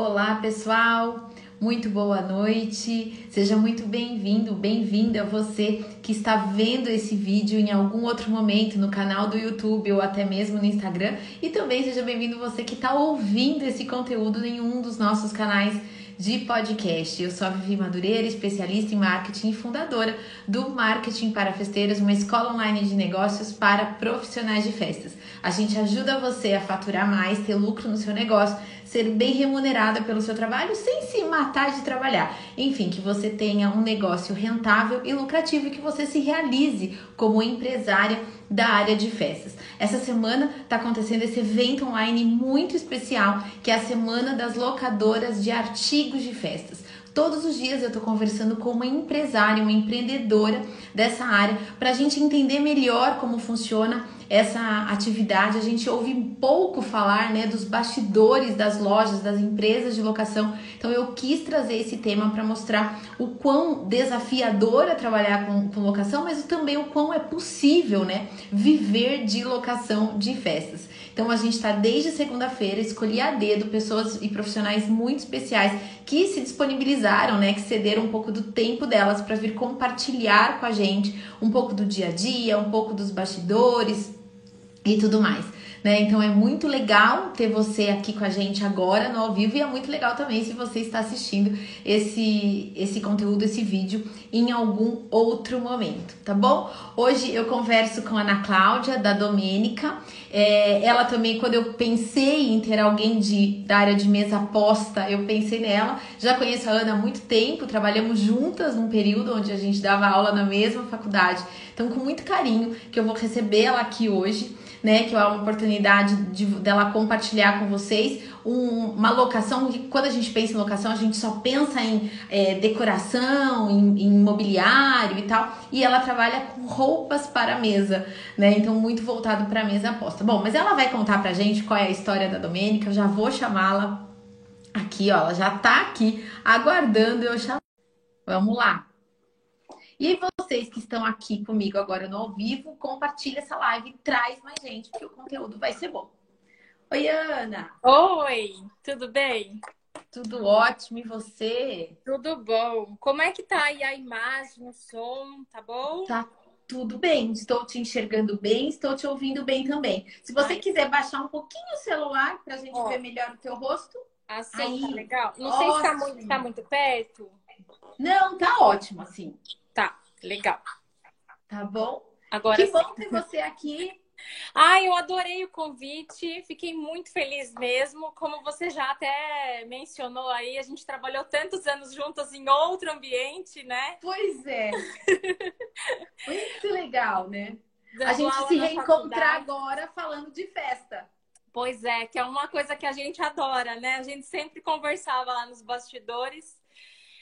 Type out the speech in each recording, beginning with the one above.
Olá, pessoal. Muito boa noite. Seja muito bem-vindo, bem-vinda você que está vendo esse vídeo em algum outro momento no canal do YouTube ou até mesmo no Instagram. E também seja bem-vindo você que está ouvindo esse conteúdo em um dos nossos canais de podcast. Eu sou a Vivi Madureira, especialista em marketing e fundadora do Marketing para Festeiras, uma escola online de negócios para profissionais de festas. A gente ajuda você a faturar mais, ter lucro no seu negócio, ser bem remunerada pelo seu trabalho sem se matar de trabalhar. Enfim, que você tenha um negócio rentável e lucrativo e que você se realize como empresária da área de festas. Essa semana está acontecendo esse evento online muito especial, que é a Semana das Locadoras de Artigos de Festas. Todos os dias eu estou conversando com uma empresária, uma empreendedora dessa área, para a gente entender melhor como funciona essa atividade. A gente ouve pouco falar né, dos bastidores das lojas, das empresas de locação. Então eu quis trazer esse tema para mostrar o quão desafiador é trabalhar com, com locação, mas também o quão é possível né, viver de locação de festas. Então a gente está desde segunda-feira, escolhi a dedo pessoas e profissionais muito especiais que se disponibilizaram, né, que cederam um pouco do tempo delas para vir compartilhar com a gente um pouco do dia a dia, um pouco dos bastidores, e tudo mais. Né? Então é muito legal ter você aqui com a gente agora no ao vivo e é muito legal também se você está assistindo esse, esse conteúdo, esse vídeo em algum outro momento, tá bom? Hoje eu converso com a Ana Cláudia, da Domênica. É, ela também, quando eu pensei em ter alguém de, da área de mesa aposta, eu pensei nela. Já conheço a Ana há muito tempo, trabalhamos juntas num período onde a gente dava aula na mesma faculdade. Então, com muito carinho que eu vou receber ela aqui hoje né? Que é uma oportunidade de, dela compartilhar com vocês um, uma locação. Que quando a gente pensa em locação, a gente só pensa em é, decoração, em, em mobiliário e tal. E ela trabalha com roupas para mesa, né? Então, muito voltado para a mesa aposta. Bom, mas ela vai contar pra gente qual é a história da Domênica. Eu já vou chamá-la aqui, ó. Ela já tá aqui aguardando eu chamar. Vamos lá. E vocês que estão aqui comigo agora no ao vivo, compartilha essa live, traz mais gente, porque o conteúdo vai ser bom. Oi, Ana! Oi, tudo bem? Tudo ótimo, e você? Tudo bom. Como é que tá aí a imagem, o som, tá bom? Tá tudo bem, estou te enxergando bem, estou te ouvindo bem também. Se você Ai. quiser baixar um pouquinho o celular para a gente Ó. ver melhor o teu rosto. Assim, aí, tá legal. Não ótimo. sei se tá muito, tá muito perto. Não, tá ótimo, assim. Legal. Tá bom? Agora que bom ter você aqui. Ai, eu adorei o convite, fiquei muito feliz mesmo. Como você já até mencionou aí, a gente trabalhou tantos anos juntas em outro ambiente, né? Pois é. muito legal, né? Dando a gente se reencontrar agora falando de festa. Pois é, que é uma coisa que a gente adora, né? A gente sempre conversava lá nos bastidores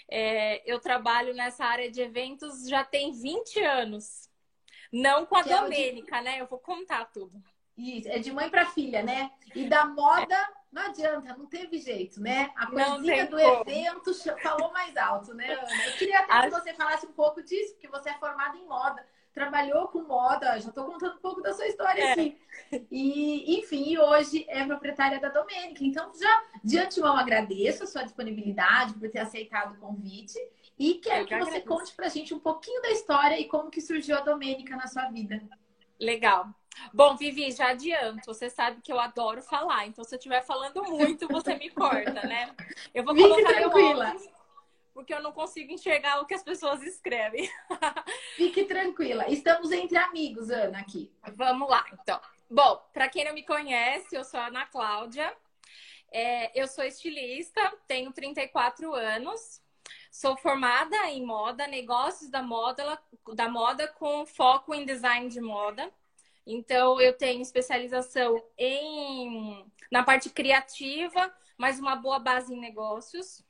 é, eu trabalho nessa área de eventos já tem 20 anos. Não com a que Domênica, é de... né? Eu vou contar tudo. Isso, é de mãe para filha, né? E da moda, não adianta, não teve jeito, né? A coisinha do como. evento falou mais alto, né, Ana? Eu queria até que você falasse um pouco disso, porque você é formada em moda trabalhou com moda, já estou contando um pouco da sua história é. aqui. E, enfim, hoje é proprietária da Domênica. Então, já de antemão agradeço a sua disponibilidade por ter aceitado o convite e quero que, que você conte pra gente um pouquinho da história e como que surgiu a Domênica na sua vida. Legal. Bom, Vivi, já adianto. Você sabe que eu adoro falar. Então, se eu estiver falando muito, você me corta, né? Eu vou Fique colocar tranquila. Meu porque eu não consigo enxergar o que as pessoas escrevem. Fique tranquila. Estamos entre amigos, Ana, aqui. Vamos lá, então. Bom, para quem não me conhece, eu sou a Ana Cláudia. É, eu sou estilista, tenho 34 anos. Sou formada em moda, negócios da moda, da moda com foco em design de moda. Então, eu tenho especialização em na parte criativa, mas uma boa base em negócios.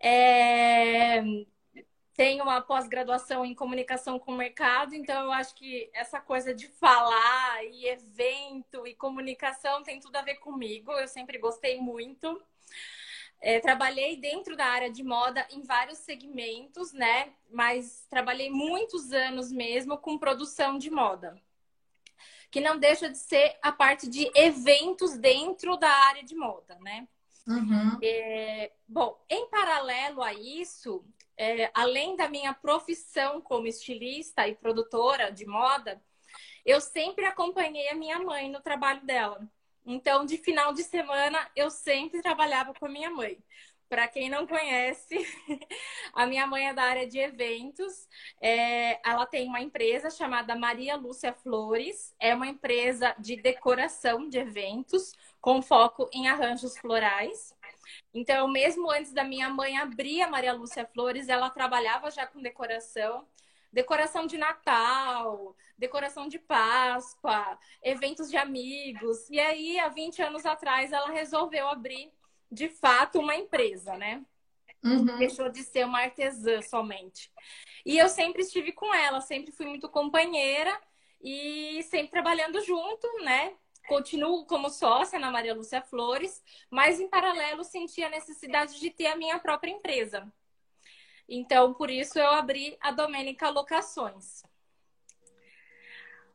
É... Tenho uma pós-graduação em comunicação com o mercado, então eu acho que essa coisa de falar e evento e comunicação tem tudo a ver comigo. Eu sempre gostei muito. É, trabalhei dentro da área de moda em vários segmentos, né? Mas trabalhei muitos anos mesmo com produção de moda, que não deixa de ser a parte de eventos dentro da área de moda, né? Uhum. É, bom, em paralelo a isso, é, além da minha profissão como estilista e produtora de moda, eu sempre acompanhei a minha mãe no trabalho dela. Então, de final de semana, eu sempre trabalhava com a minha mãe. Para quem não conhece, a minha mãe é da área de eventos. É, ela tem uma empresa chamada Maria Lúcia Flores. É uma empresa de decoração de eventos com foco em arranjos florais. Então, mesmo antes da minha mãe abrir a Maria Lúcia Flores, ela trabalhava já com decoração. Decoração de Natal, decoração de Páscoa, eventos de amigos. E aí, há 20 anos atrás, ela resolveu abrir de fato uma empresa, né? Uhum. Deixou de ser uma artesã somente. E eu sempre estive com ela, sempre fui muito companheira e sempre trabalhando junto, né? Continuo como sócia na Maria Lúcia Flores, mas em paralelo senti a necessidade de ter a minha própria empresa. Então, por isso eu abri a Domênica Locações.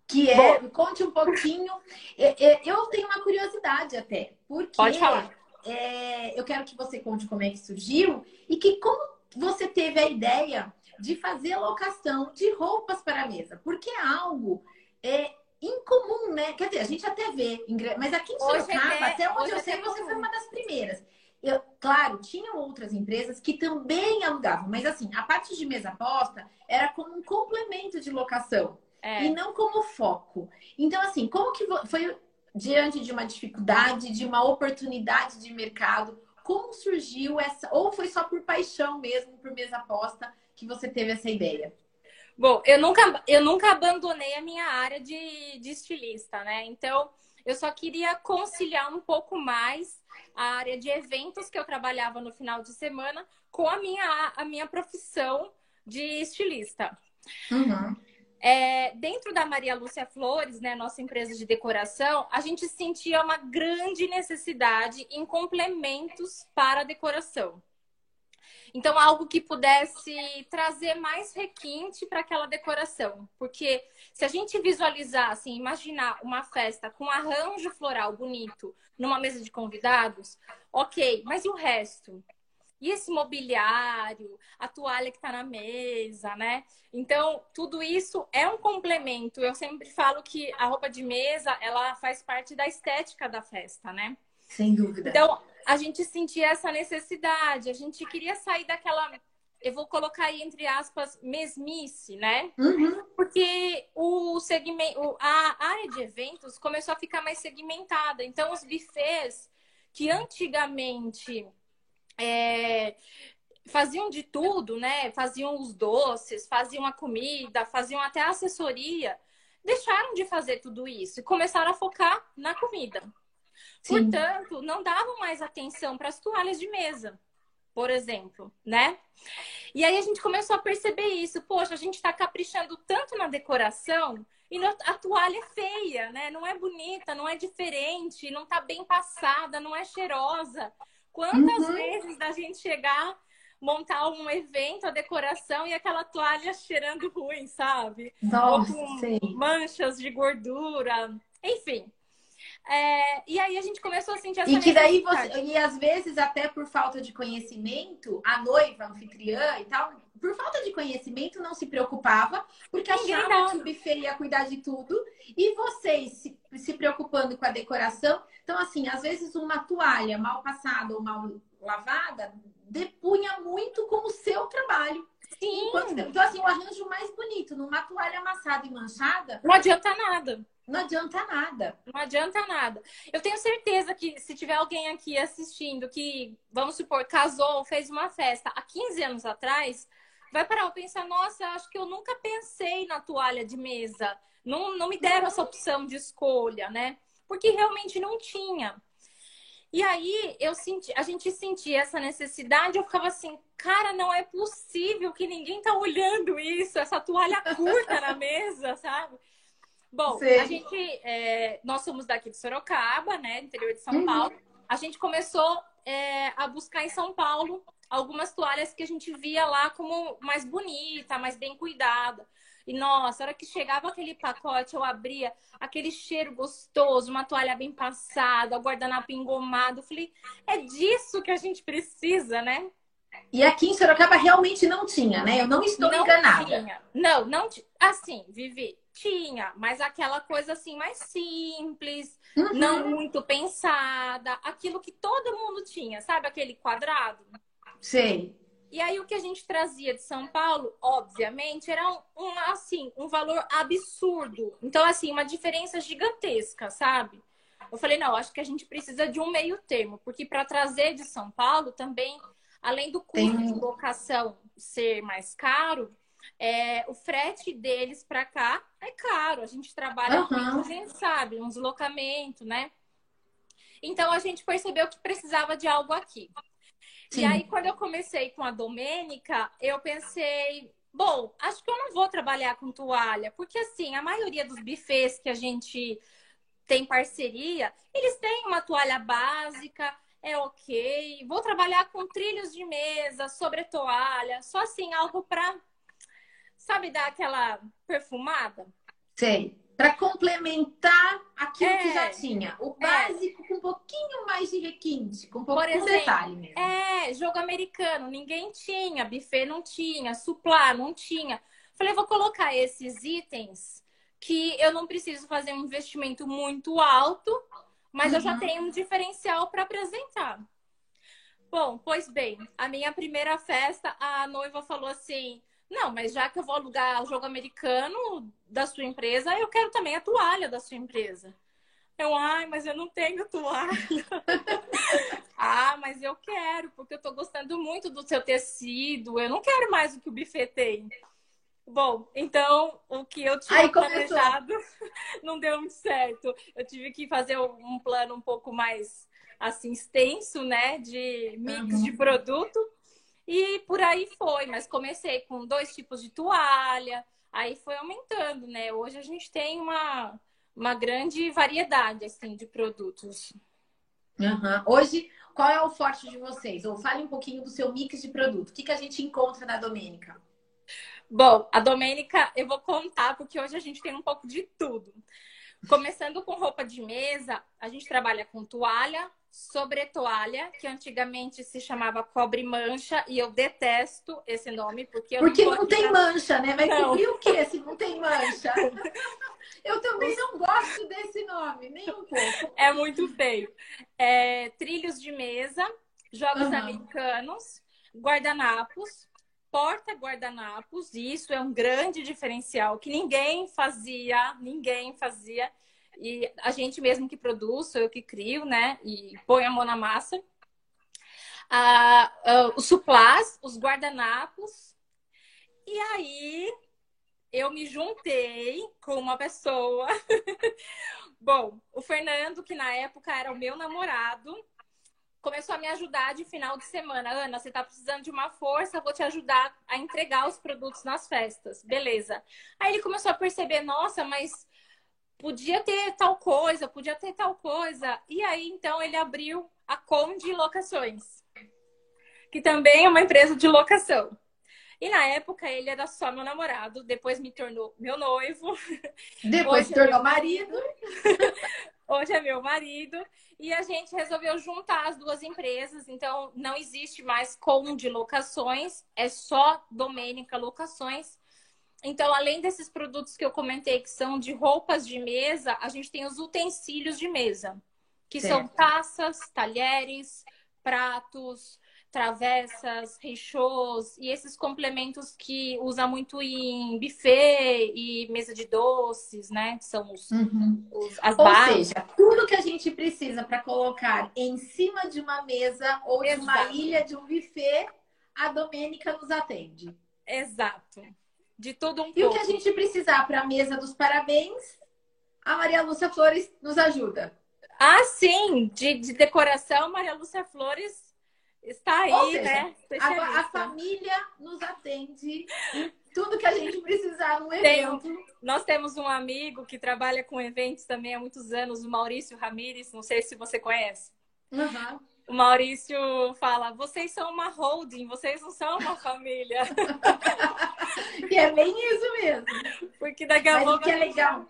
Que é, Bom, conte um pouquinho. Eu tenho uma curiosidade até, porque Pode falar é, eu quero que você conte como é que surgiu e que como você teve a ideia de fazer locação de roupas para a mesa, porque é algo é, incomum, né? Quer dizer, a gente até vê, mas aqui em Sorocaba, é, até onde eu sei, você foi uma das primeiras. Eu, claro, tinham outras empresas que também alugavam, mas assim, a parte de mesa posta era como um complemento de locação. É. E não como foco. Então, assim, como que foi diante de uma dificuldade, de uma oportunidade de mercado, como surgiu essa, ou foi só por paixão mesmo, por mesa aposta, que você teve essa ideia? Bom, eu nunca, eu nunca abandonei a minha área de, de estilista, né? Então, eu só queria conciliar um pouco mais a área de eventos que eu trabalhava no final de semana com a minha, a minha profissão de estilista. Uhum. É, dentro da Maria Lúcia Flores, né, nossa empresa de decoração, a gente sentia uma grande necessidade em complementos para a decoração. Então, algo que pudesse trazer mais requinte para aquela decoração. Porque se a gente visualizar, assim, imaginar uma festa com arranjo floral bonito numa mesa de convidados, ok, mas e o resto? E esse mobiliário, a toalha que está na mesa, né? Então, tudo isso é um complemento. Eu sempre falo que a roupa de mesa, ela faz parte da estética da festa, né? Sem dúvida. Então, a gente sentia essa necessidade, a gente queria sair daquela eu vou colocar aí entre aspas mesmice, né? Uhum. Porque o segmento, a área de eventos começou a ficar mais segmentada. Então, os buffets que antigamente é, faziam de tudo, né? Faziam os doces, faziam a comida, faziam até a assessoria. Deixaram de fazer tudo isso e começaram a focar na comida. Sim. Portanto, não davam mais atenção para as toalhas de mesa, por exemplo, né? E aí a gente começou a perceber isso. Poxa, a gente está caprichando tanto na decoração e a toalha é feia, né? Não é bonita, não é diferente, não está bem passada, não é cheirosa. Quantas uhum. vezes da gente chegar, montar um evento, a decoração e aquela toalha cheirando ruim, sabe? Nossa, Ou com sim. manchas de gordura, enfim. É, e aí a gente começou a sentir essa E que daí você, e às vezes até por falta de conhecimento, a noiva, a anfitriã e tal, por falta de conhecimento não se preocupava, porque achava que o buffet ia cuidar de tudo, e vocês se, se preocupando com a decoração. Então, assim, às vezes uma toalha mal passada ou mal lavada depunha muito com o seu trabalho. Sim. Enquanto, então, assim, o arranjo mais bonito numa toalha amassada e manchada. Não adianta nada. Não adianta nada. Não adianta nada. Eu tenho certeza que se tiver alguém aqui assistindo que, vamos supor, casou, fez uma festa há 15 anos atrás, vai parar e pensar, nossa, acho que eu nunca pensei na toalha de mesa. Não, não me deram essa opção de escolha, né? Porque realmente não tinha. E aí eu senti, a gente sentia essa necessidade, eu ficava assim, cara, não é possível que ninguém tá olhando isso, essa toalha curta na mesa, sabe? Bom, Sim. a gente, é, nós somos daqui de Sorocaba, né, interior de São uhum. Paulo. A gente começou é, a buscar em São Paulo algumas toalhas que a gente via lá como mais bonita, mais bem cuidada. E nossa, a hora que chegava aquele pacote, eu abria aquele cheiro gostoso, uma toalha bem passada, o guardanapo engomado. Eu falei, é disso que a gente precisa, né? E aqui em Sorocaba realmente não tinha, né? Eu não estou não enganada. Tinha. Não, não tinha. Assim, Vivi, tinha, mas aquela coisa assim mais simples, uhum. não muito pensada, aquilo que todo mundo tinha, sabe aquele quadrado? Sei. E aí o que a gente trazia de São Paulo, obviamente, era um, um, assim, um valor absurdo. Então assim, uma diferença gigantesca, sabe? Eu falei, não, acho que a gente precisa de um meio termo, porque para trazer de São Paulo também, além do custo Tem... de locação ser mais caro, é, o frete deles para cá é caro. A gente trabalha uhum. com a gente sabe, um deslocamento, né? Então a gente percebeu que precisava de algo aqui. Sim. E aí, quando eu comecei com a Domênica, eu pensei, bom, acho que eu não vou trabalhar com toalha, porque assim, a maioria dos bufês que a gente tem parceria, eles têm uma toalha básica, é ok. Vou trabalhar com trilhos de mesa, sobre toalha, só assim, algo para sabe, dar aquela perfumada? Sei. Para complementar aquilo é, que já tinha. O é. básico é. com um pouquinho mais de requinte, com um pouco de detalhe mesmo. É, jogo americano, ninguém tinha, buffet não tinha, suplá não tinha. Falei, vou colocar esses itens que eu não preciso fazer um investimento muito alto, mas uhum. eu já uhum. tenho um diferencial para apresentar. Bom, pois bem, a minha primeira festa, a noiva falou assim: não, mas já que eu vou alugar o jogo americano da sua empresa, eu quero também a toalha da sua empresa. Eu, ai, mas eu não tenho toalha. ah, mas eu quero, porque eu tô gostando muito do seu tecido. Eu não quero mais o que o buffet tem. Bom, então o que eu tinha Ai, planejado não deu muito certo. Eu tive que fazer um plano um pouco mais assim extenso, né, de mix uhum. de produto. E por aí foi, mas comecei com dois tipos de toalha, aí foi aumentando, né? Hoje a gente tem uma, uma grande variedade assim de produtos. Uhum. Hoje, qual é o forte de vocês? Ou fale um pouquinho do seu mix de produto. O que, que a gente encontra na Domênica? Bom, a Domênica eu vou contar, porque hoje a gente tem um pouco de tudo. Começando com roupa de mesa, a gente trabalha com toalha, sobre toalha, que antigamente se chamava cobre mancha, e eu detesto esse nome, porque Porque não, não tem mancha, né? Vai não. cobrir o quê se não tem mancha? eu também não gosto desse nome, nem um pouco. É muito feio. É, trilhos de mesa, jogos uhum. americanos, guardanapos, porta-guardanapos, isso é um grande diferencial que ninguém fazia, ninguém fazia. E a gente mesmo que produz, sou eu que crio, né? E põe a mão na massa. Ah, ah, os suplás, os guardanapos. E aí eu me juntei com uma pessoa. Bom, o Fernando, que na época era o meu namorado, começou a me ajudar de final de semana. Ana, você tá precisando de uma força, vou te ajudar a entregar os produtos nas festas. Beleza. Aí ele começou a perceber, nossa, mas podia ter tal coisa, podia ter tal coisa. E aí, então, ele abriu a Conde Locações, que também é uma empresa de locação. E na época ele era só meu namorado, depois me tornou meu noivo. Depois se é tornou é marido. Hoje é meu marido. E a gente resolveu juntar as duas empresas. Então, não existe mais Conde Locações, é só Domênica Locações. Então, além desses produtos que eu comentei, que são de roupas de mesa, a gente tem os utensílios de mesa, que certo. são taças, talheres, pratos, travessas, rechôs e esses complementos que usa muito em buffet e mesa de doces, né? Que são os, uhum. os as ou bases. seja, tudo que a gente precisa para colocar em cima de uma mesa ou Exato. de uma ilha de um buffet, a Domênica nos atende. Exato. De tudo um e pouco. E o que a gente precisar para a mesa dos parabéns, a Maria Lúcia Flores nos ajuda. Ah, sim! De, de decoração, Maria Lúcia Flores está aí, seja, né? A, a, família nos atende em tudo que a gente precisar no evento. Tem, nós temos um amigo que trabalha com eventos também há muitos anos, o Maurício Ramires, não sei se você conhece. Uhum. O Maurício fala: vocês são uma holding, vocês não são uma família. e é bem isso mesmo. Porque daqui a pouco. Que é legal.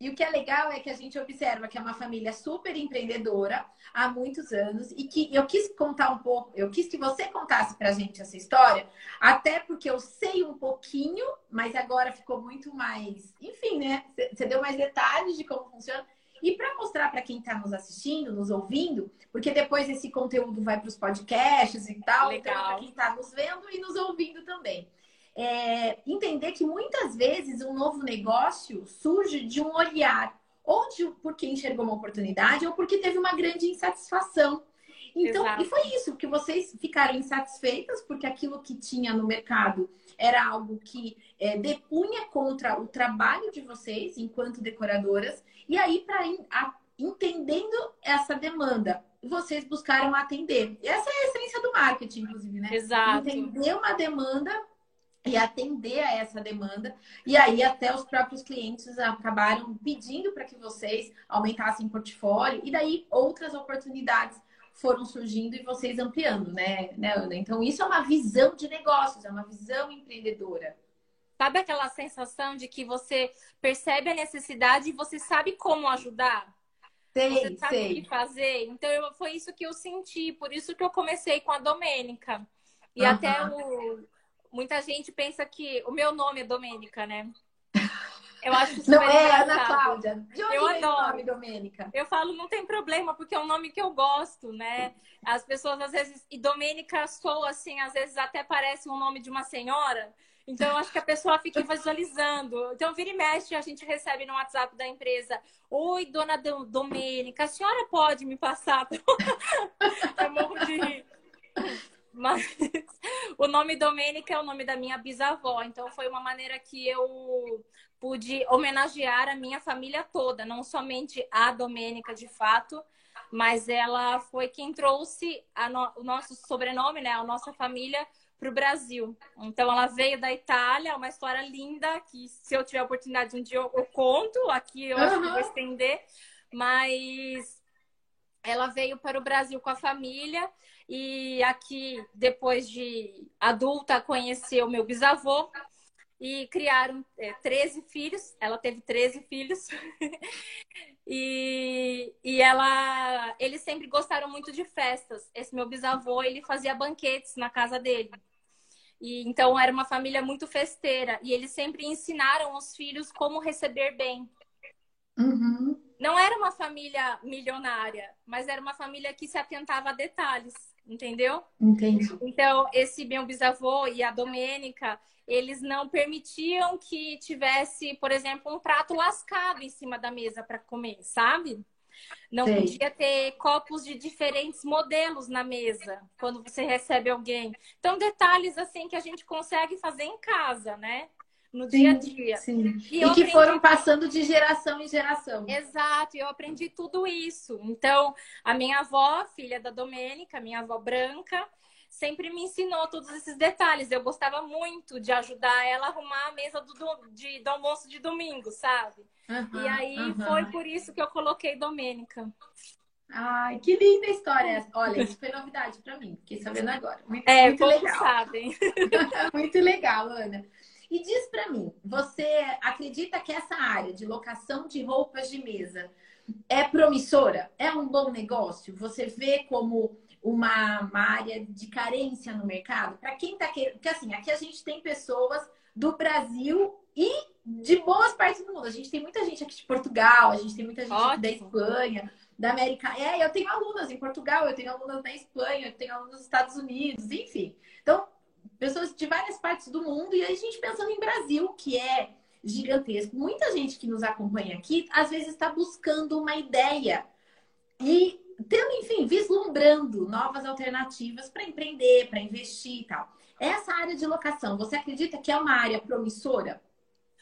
E o que é legal é que a gente observa que é uma família super empreendedora há muitos anos e que eu quis contar um pouco, eu quis que você contasse pra gente essa história, até porque eu sei um pouquinho, mas agora ficou muito mais, enfim, né? Você deu mais detalhes de como funciona. E para mostrar para quem está nos assistindo, nos ouvindo, porque depois esse conteúdo vai para os podcasts e tal, então, Legal. então para quem está nos vendo e nos ouvindo também. É, entender que muitas vezes um novo negócio surge de um olhar, ou de, porque enxergou uma oportunidade, ou porque teve uma grande insatisfação. Então, Exato. e foi isso, que vocês ficaram insatisfeitas porque aquilo que tinha no mercado era algo que é, depunha contra o trabalho de vocês enquanto decoradoras. E aí, para entendendo essa demanda, vocês buscaram atender. Essa é a essência do marketing, inclusive, né? Exato. Entender uma demanda e atender a essa demanda. E aí até os próprios clientes acabaram pedindo para que vocês aumentassem o portfólio e daí outras oportunidades foram surgindo e vocês ampliando, né, né, Ana? Então, isso é uma visão de negócios, é uma visão empreendedora. Sabe aquela sensação de que você percebe a necessidade e você sabe como ajudar? Sei, você sabe sei. o que fazer? Então, eu, foi isso que eu senti, por isso que eu comecei com a Domênica. E uhum. até o, muita gente pensa que o meu nome é Domênica, né? Eu acho super Não é, Ana Cláudia. Eu adoro. o nome, Domênica? Eu falo, não tem problema, porque é um nome que eu gosto, né? As pessoas às vezes. E Domênica soa assim, às vezes até parece um nome de uma senhora. Então, acho que a pessoa fica visualizando. Então, vira e mexe, a gente recebe no WhatsApp da empresa: Oi, dona Domênica, a senhora pode me passar? eu morro de rir. Mas o nome Domênica é o nome da minha bisavó, então foi uma maneira que eu pude homenagear a minha família toda, não somente a Domênica de fato, mas ela foi quem trouxe no... o nosso sobrenome, né, a nossa família para o Brasil. Então ela veio da Itália, uma história linda que se eu tiver a oportunidade um dia eu, eu conto, aqui eu uhum. acho que vou estender, mas ela veio para o Brasil com a família e aqui, depois de adulta, conheceu meu bisavô e criaram é, 13 filhos. Ela teve 13 filhos. e, e ela, eles sempre gostaram muito de festas. Esse meu bisavô, ele fazia banquetes na casa dele. E então era uma família muito festeira e eles sempre ensinaram os filhos como receber bem. Uhum. Não era uma família milionária, mas era uma família que se atentava a detalhes entendeu? Entendi. Então, esse meu bisavô e a Domênica, eles não permitiam que tivesse, por exemplo, um prato lascado em cima da mesa para comer, sabe? Não Sei. podia ter copos de diferentes modelos na mesa quando você recebe alguém. Então, detalhes assim que a gente consegue fazer em casa, né? no sim, dia a dia. Sim. E, e que foram passando de geração em geração. Exato, eu aprendi tudo isso. Então, a minha avó, filha da Domênica, minha avó branca, sempre me ensinou todos esses detalhes. Eu gostava muito de ajudar ela a arrumar a mesa do, do, de, do almoço de domingo, sabe? Uhum, e aí uhum. foi por isso que eu coloquei Domênica. Ai, que linda história Olha, isso foi novidade para mim. Fiquei sabendo agora. Muito, é, muito legal. sabem. muito legal, Ana. E diz para mim, você acredita que essa área de locação de roupas de mesa é promissora? É um bom negócio? Você vê como uma, uma área de carência no mercado? Para quem está querendo. Porque assim, aqui a gente tem pessoas do Brasil e de boas partes do mundo. A gente tem muita gente aqui de Portugal, a gente tem muita gente Ótimo. da Espanha, da América. É, eu tenho alunas em Portugal, eu tenho alunas na Espanha, eu tenho alunas nos Estados Unidos, enfim. Então, pessoas de várias partes do mundo, e a gente pensando em Brasil, que é gigantesco. Muita gente que nos acompanha aqui, às vezes está buscando uma ideia e tendo, enfim, vislumbrando novas alternativas para empreender, para investir e tal. Essa área de locação, você acredita que é uma área promissora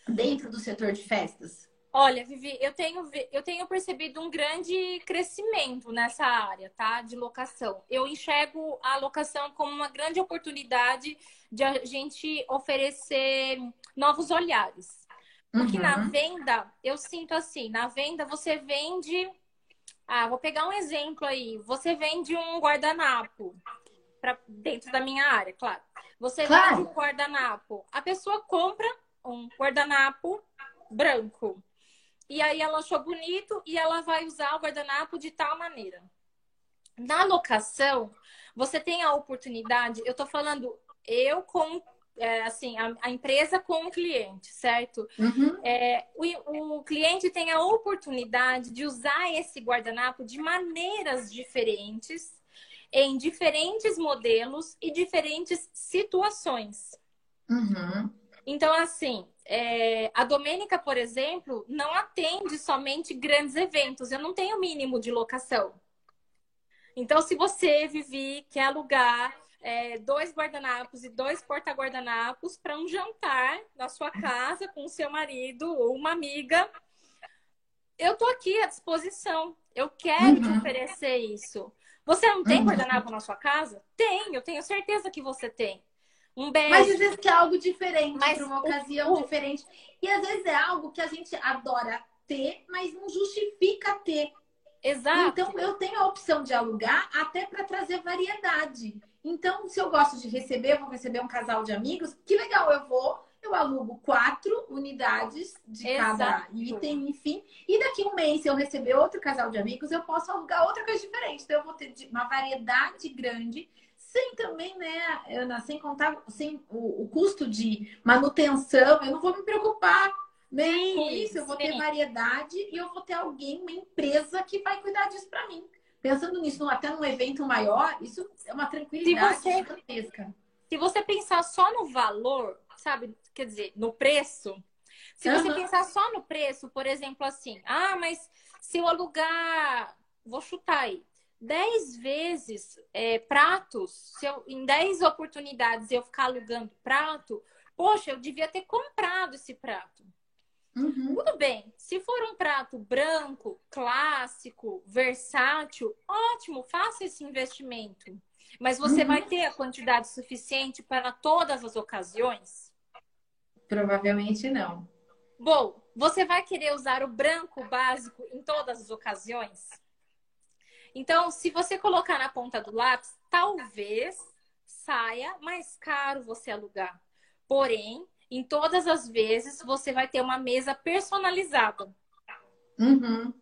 dentro do setor de festas? Olha, Vivi, eu tenho, eu tenho percebido um grande crescimento nessa área, tá? De locação. Eu enxergo a locação como uma grande oportunidade de a gente oferecer novos olhares. Porque uhum. na venda, eu sinto assim, na venda você vende Ah, vou pegar um exemplo aí. Você vende um guardanapo para dentro da minha área, claro. Você claro. vende um guardanapo. A pessoa compra um guardanapo branco. E aí ela achou bonito e ela vai usar o guardanapo de tal maneira. Na locação, você tem a oportunidade, eu tô falando eu com é, assim, a, a, empresa com o cliente, certo? Uhum. É, o, o cliente tem a oportunidade de usar esse guardanapo de maneiras diferentes, em diferentes modelos e diferentes situações. Uhum. Então, assim, é, a Domênica, por exemplo, não atende somente grandes eventos. Eu não tenho mínimo de locação. Então, se você, Vivi, quer alugar é, dois guardanapos e dois porta-guardanapos para um jantar na sua casa com o seu marido ou uma amiga, eu tô aqui à disposição. Eu quero uhum. te oferecer isso. Você não tem uhum. guardanapo na sua casa? Tem, eu tenho certeza que você tem. Um beijo. Mas às vezes que é algo diferente, para uma ocasião o... diferente. E às vezes é algo que a gente adora ter, mas não justifica ter. Exato. Então, eu tenho a opção de alugar até para trazer variedade. Então, se eu gosto de receber, eu vou receber um casal de amigos, que legal, eu vou, eu alugo quatro unidades de Exato. cada item, enfim. E daqui um mês, se eu receber outro casal de amigos, eu posso alugar outra coisa diferente. Então, eu vou ter uma variedade grande sem também, né, Ana, sem contar sem o, o, custo de manutenção, eu não vou me preocupar né? Sim, Com isso, eu vou sim. ter variedade e eu vou ter alguém, uma empresa que vai cuidar disso para mim. Pensando nisso, até num evento maior, isso é uma tranquilidade se você, Se você pensar só no valor, sabe? Quer dizer, no preço. Se uhum. você pensar só no preço, por exemplo, assim, ah, mas se eu alugar, vou chutar aí, 10 vezes é, pratos, se eu, em 10 oportunidades eu ficar alugando prato, poxa, eu devia ter comprado esse prato. Uhum. Tudo bem. Se for um prato branco, clássico, versátil, ótimo, faça esse investimento. Mas você uhum. vai ter a quantidade suficiente para todas as ocasiões? Provavelmente não. Bom, você vai querer usar o branco básico em todas as ocasiões? Então, se você colocar na ponta do lápis, talvez saia mais caro você alugar. Porém, em todas as vezes você vai ter uma mesa personalizada. Uhum.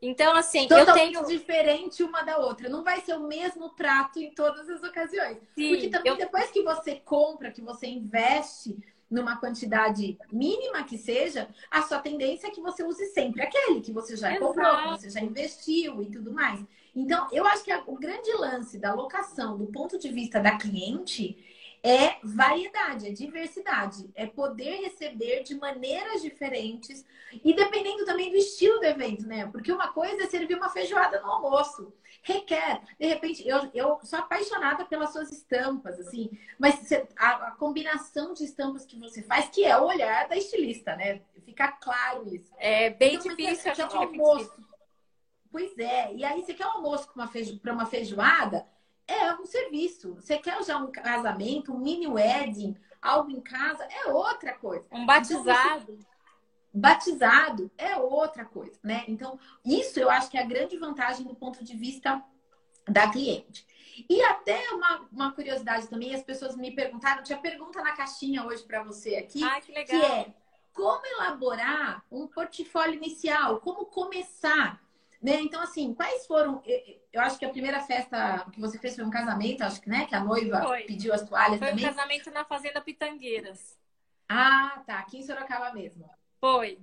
Então, assim, Totalmente eu tenho. diferente uma da outra. Não vai ser o mesmo prato em todas as ocasiões. Sim, Porque também eu... depois que você compra, que você investe numa quantidade mínima que seja, a sua tendência é que você use sempre aquele que você já Exato. comprou, que você já investiu e tudo mais. Então, eu acho que o grande lance da locação, do ponto de vista da cliente, é variedade, é diversidade, é poder receber de maneiras diferentes e dependendo também do estilo do evento, né? Porque uma coisa é servir uma feijoada no almoço, requer, de repente, eu, eu sou apaixonada pelas suas estampas, assim, mas a, a combinação de estampas que você faz, que é o olhar da estilista, né? Fica claro isso. É bem então, difícil, a gente um almoço. Pois é, e aí você quer um almoço para uma feijoada é um serviço. Você quer já um casamento, um mini wedding, algo em casa, é outra coisa. Um batizado. Então, batizado é outra coisa, né? Então, isso eu acho que é a grande vantagem do ponto de vista da cliente. E até uma, uma curiosidade também, as pessoas me perguntaram, tinha pergunta na caixinha hoje para você aqui, Ai, que, que é como elaborar um portfólio inicial, como começar né? Então, assim, quais foram. Eu acho que a primeira festa que você fez foi um casamento, acho que, né? Que a noiva foi. pediu as toalhas foi também. Foi um casamento na Fazenda Pitangueiras. Ah, tá. Aqui em Sorocaba mesmo. Foi.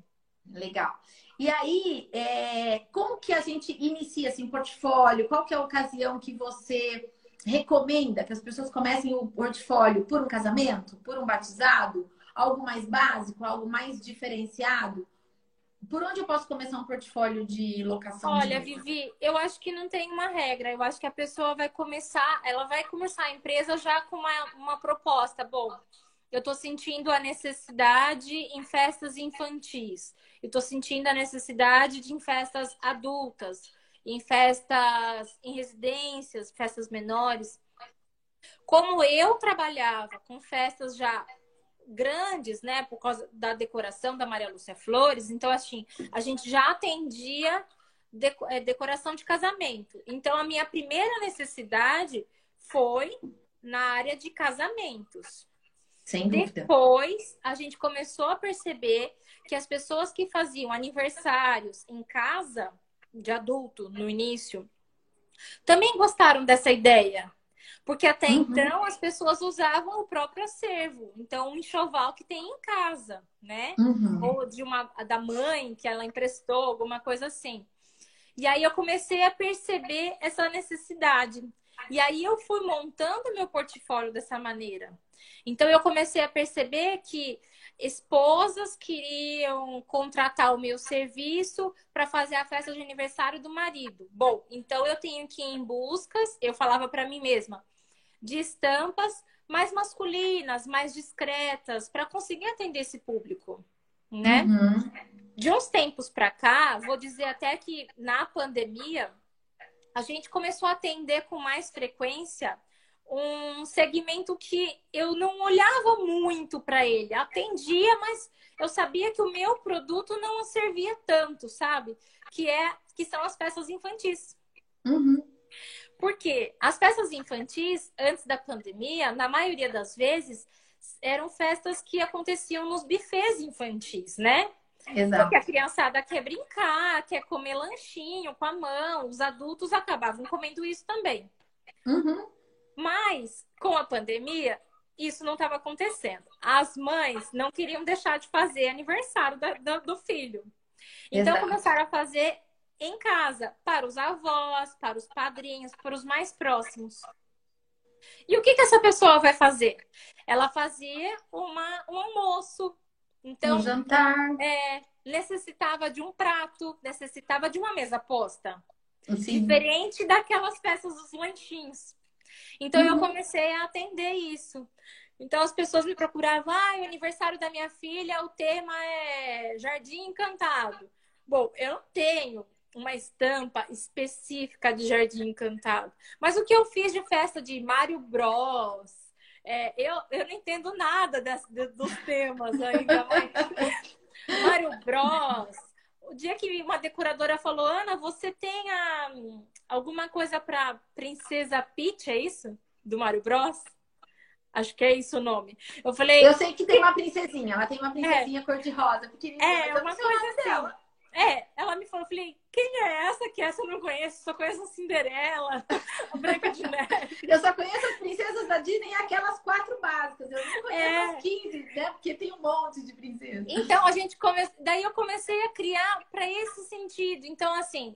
Legal. E aí, é... como que a gente inicia assim, portfólio? Qual que é a ocasião que você recomenda que as pessoas comecem o portfólio por um casamento, por um batizado, algo mais básico, algo mais diferenciado? Por onde eu posso começar um portfólio de locação? Olha, de Vivi, eu acho que não tem uma regra. Eu acho que a pessoa vai começar, ela vai começar a empresa já com uma, uma proposta. Bom, eu estou sentindo a necessidade em festas infantis. Eu estou sentindo a necessidade de em festas adultas, em festas em residências, festas menores. Como eu trabalhava com festas já grandes, né, por causa da decoração da Maria Lúcia Flores. Então, assim, a gente já atendia é, decoração de casamento. Então, a minha primeira necessidade foi na área de casamentos. Sem dúvida. Depois, a gente começou a perceber que as pessoas que faziam aniversários em casa, de adulto, no início, também gostaram dessa ideia. Porque até uhum. então as pessoas usavam o próprio acervo. Então, um enxoval que tem em casa, né? Uhum. Ou de uma da mãe que ela emprestou, alguma coisa assim. E aí eu comecei a perceber essa necessidade. E aí eu fui montando meu portfólio dessa maneira. Então eu comecei a perceber que esposas queriam contratar o meu serviço para fazer a festa de aniversário do marido. Bom, então eu tenho que ir em buscas, eu falava para mim mesma, de estampas mais masculinas, mais discretas, para conseguir atender esse público, né? Uhum. De uns tempos para cá, vou dizer até que na pandemia, a gente começou a atender com mais frequência um segmento que eu não olhava muito para ele. Atendia, mas eu sabia que o meu produto não servia tanto, sabe? Que é que são as peças infantis. Uhum. Porque as peças infantis, antes da pandemia, na maioria das vezes, eram festas que aconteciam nos bufês infantis, né? Exato. Porque a criançada quer brincar, quer comer lanchinho com a mão, os adultos acabavam comendo isso também. Uhum. Mas, com a pandemia, isso não estava acontecendo. As mães não queriam deixar de fazer aniversário da, da, do filho. Então, Exato. começaram a fazer em casa, para os avós, para os padrinhos, para os mais próximos. E o que, que essa pessoa vai fazer? Ela fazia uma, um almoço. Então, um jantar. É, necessitava de um prato, necessitava de uma mesa posta. Sim. Diferente daquelas peças dos lanchinhos. Então uhum. eu comecei a atender isso. Então as pessoas me procuravam, ah, o aniversário da minha filha, o tema é Jardim Encantado. Bom, eu não tenho uma estampa específica de Jardim Encantado. Mas o que eu fiz de festa de Mario Bros, é, eu, eu não entendo nada das, dos temas ainda, mas Mario Bros. O dia que uma decoradora falou, Ana, você tem a, alguma coisa para Princesa Peach, é isso? Do Mario Bros? Acho que é isso o nome. Eu falei. Eu sei que tem uma princesinha, ela tem uma princesinha é. cor-de-rosa, pequenininha. É, uma coisa assim. É, ela me falou, eu falei, quem é essa que essa eu não conheço? Só conheço a Cinderela, a Branca de Neve. Eu só conheço as princesas da Disney e aquelas quatro básicas. Eu não conheço é... as 15, né? Porque tem um monte de princesas. Então, a gente come... daí eu comecei a criar para esse sentido. Então, assim,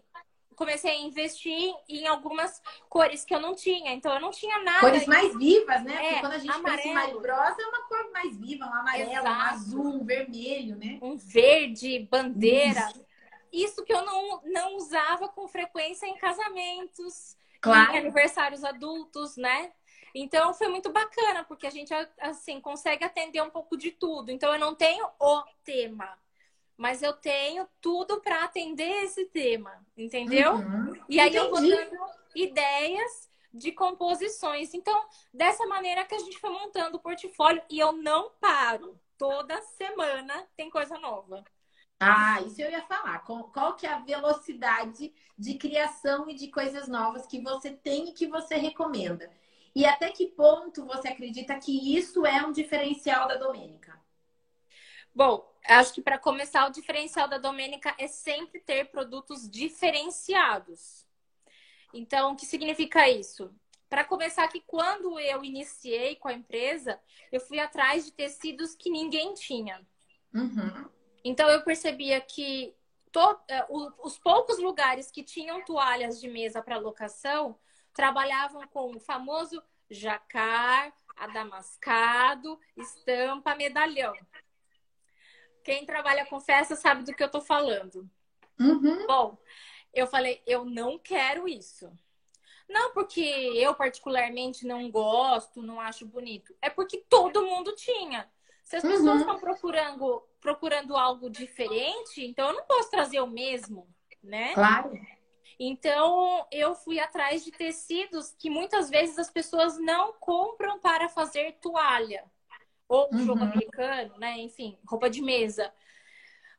comecei a investir em algumas cores que eu não tinha. Então eu não tinha nada. Cores mais vivas, né? Porque é, quando a gente amarelo. pensa em Mario Bros, é uma cor mais viva, um amarelo, Exato. um azul, um vermelho, né? Um verde, bandeira. Isso, Isso que eu não, não usava com frequência em casamentos, claro. em aniversários adultos, né? Então foi muito bacana, porque a gente assim consegue atender um pouco de tudo. Então eu não tenho o tema mas eu tenho tudo para atender esse tema, entendeu? Uhum. E aí Entendi. eu vou dando ideias de composições. Então, dessa maneira que a gente foi montando o portfólio e eu não paro. Toda semana tem coisa nova. Ah, isso eu ia falar. Qual que é a velocidade de criação e de coisas novas que você tem e que você recomenda? E até que ponto você acredita que isso é um diferencial da Domênica? Bom, acho que para começar, o diferencial da Domênica é sempre ter produtos diferenciados. Então, o que significa isso? Para começar, que quando eu iniciei com a empresa, eu fui atrás de tecidos que ninguém tinha. Uhum. Então, eu percebia que to... É, os poucos lugares que tinham toalhas de mesa para locação trabalhavam com o famoso jacar, adamascado, estampa, medalhão. Quem trabalha com festa sabe do que eu tô falando. Uhum. Bom, eu falei, eu não quero isso. Não porque eu particularmente não gosto, não acho bonito. É porque todo mundo tinha. Se as pessoas uhum. estão procurando, procurando algo diferente, então eu não posso trazer o mesmo, né? Claro. Então eu fui atrás de tecidos que muitas vezes as pessoas não compram para fazer toalha ou uhum. jogo americano, né? Enfim, roupa de mesa.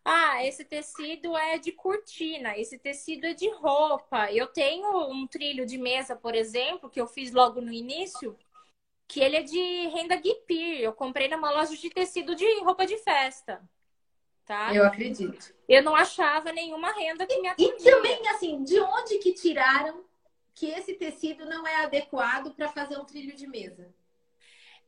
Ah, esse tecido é de cortina, esse tecido é de roupa. Eu tenho um trilho de mesa, por exemplo, que eu fiz logo no início, que ele é de renda Guipir. Eu comprei numa loja de tecido de roupa de festa. Tá? Eu acredito. Eu não achava nenhuma renda que me atendia. E também, assim, de onde que tiraram que esse tecido não é adequado para fazer um trilho de mesa?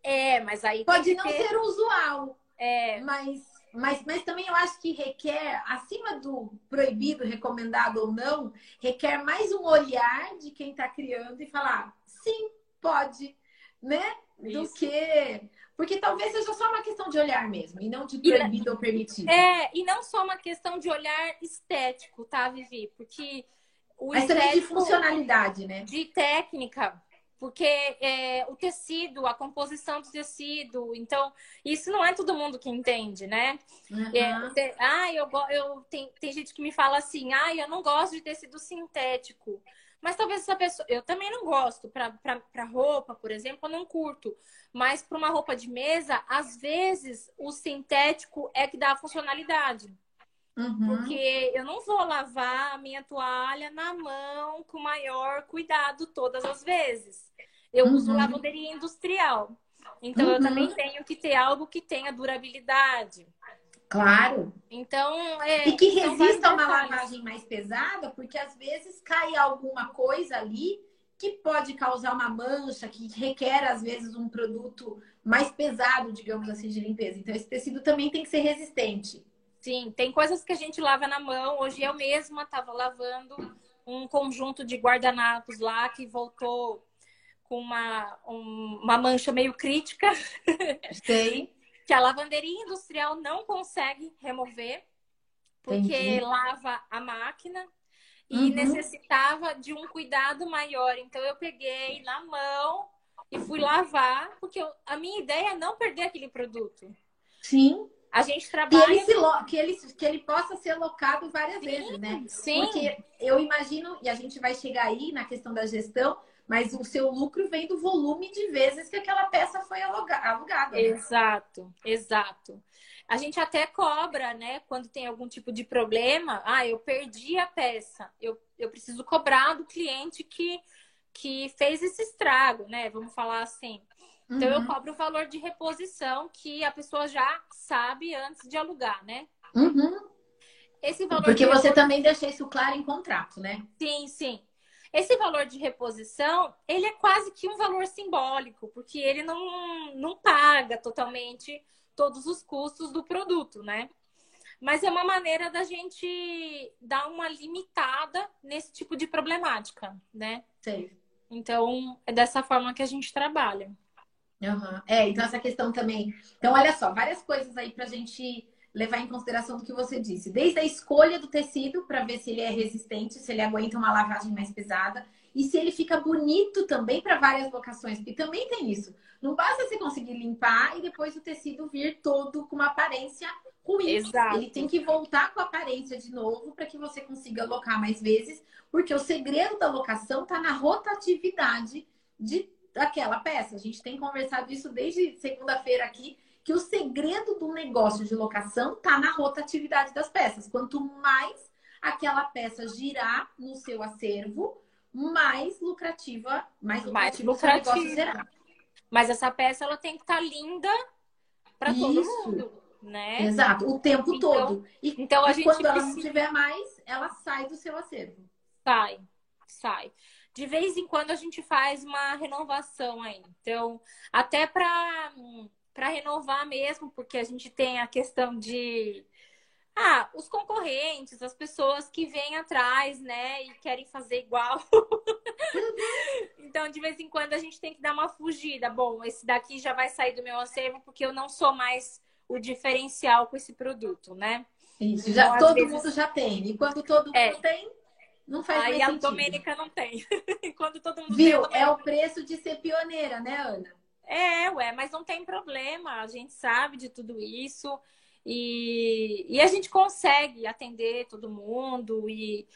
É, mas aí. Pode não ter... ser usual. É. Mas mas, mas também eu acho que requer, acima do proibido, recomendado ou não, requer mais um olhar de quem está criando e falar, sim, pode, né? Do Isso. que. Porque talvez seja só uma questão de olhar mesmo, e não de proibido ou permitido. É, e não só uma questão de olhar estético, tá, Vivi? Porque o Mas também de funcionalidade, né? De técnica porque é, o tecido, a composição do tecido, então isso não é todo mundo que entende, né? Uhum. É, ah, eu, eu tem, tem gente que me fala assim, ah, eu não gosto de tecido sintético. Mas talvez essa pessoa. Eu também não gosto. Para roupa, por exemplo, eu não curto. Mas para uma roupa de mesa, às vezes o sintético é que dá a funcionalidade. Uhum. Porque eu não vou lavar a minha toalha na mão com maior cuidado todas as vezes. Eu uhum. uso lavanderia industrial. Então uhum. eu também tenho que ter algo que tenha durabilidade. Claro. Então, é, e que resista a uma lavagem mais pesada, porque às vezes cai alguma coisa ali que pode causar uma mancha, que requer às vezes um produto mais pesado, digamos assim, de limpeza. Então esse tecido também tem que ser resistente. Sim, tem coisas que a gente lava na mão. Hoje eu mesma estava lavando um conjunto de guardanapos lá que voltou com uma, um, uma mancha meio crítica. Sei. que a lavanderia industrial não consegue remover, porque Entendi. lava a máquina e uhum. necessitava de um cuidado maior. Então eu peguei na mão e fui lavar, porque eu, a minha ideia é não perder aquele produto. Sim. A gente trabalha. Que ele, se, que ele, que ele possa ser locado várias sim, vezes, né? Sim. Porque eu imagino, e a gente vai chegar aí na questão da gestão, mas o seu lucro vem do volume de vezes que aquela peça foi alugada. Né? Exato, exato. A gente até cobra, né? Quando tem algum tipo de problema, ah, eu perdi a peça, eu, eu preciso cobrar do cliente que, que fez esse estrago, né? Vamos falar assim. Então uhum. eu cobro o valor de reposição que a pessoa já sabe antes de alugar, né? Uhum. Esse valor Porque você também deixa isso claro em contrato, né? Sim, sim. Esse valor de reposição, ele é quase que um valor simbólico, porque ele não, não paga totalmente todos os custos do produto, né? Mas é uma maneira da gente dar uma limitada nesse tipo de problemática, né? Sim. Então, é dessa forma que a gente trabalha. Uhum. É, então essa questão também. Então, olha só, várias coisas aí pra gente levar em consideração do que você disse. Desde a escolha do tecido, para ver se ele é resistente, se ele aguenta uma lavagem mais pesada. E se ele fica bonito também para várias locações, porque também tem isso. Não basta você conseguir limpar e depois o tecido vir todo com uma aparência ruim. Exato. Ele tem que voltar com a aparência de novo para que você consiga alocar mais vezes, porque o segredo da locação está na rotatividade de daquela peça. A gente tem conversado isso desde segunda-feira aqui que o segredo do negócio de locação está na rotatividade das peças. Quanto mais aquela peça girar no seu acervo, mais lucrativa, mais lucrativa, mais lucrativa. o negócio será. Mas essa peça ela tem que estar tá linda para todo mundo, né? Exato, o tempo então, todo. E, então a e gente quando precisa... ela não tiver mais, ela sai do seu acervo. Sai, sai. De vez em quando a gente faz uma renovação aí. Então, até para para renovar mesmo, porque a gente tem a questão de ah, os concorrentes, as pessoas que vêm atrás, né, e querem fazer igual. então, de vez em quando a gente tem que dar uma fugida. Bom, esse daqui já vai sair do meu acervo porque eu não sou mais o diferencial com esse produto, né? Isso, então, já, todo vezes... mundo já tem. E quando todo mundo é. tem, não faz Aí a Domênica não tem. quando todo mundo Viu? tem, é o preço de ser pioneira, né, Ana? É, ué, mas não tem problema, a gente sabe de tudo isso e, e a gente consegue atender todo mundo e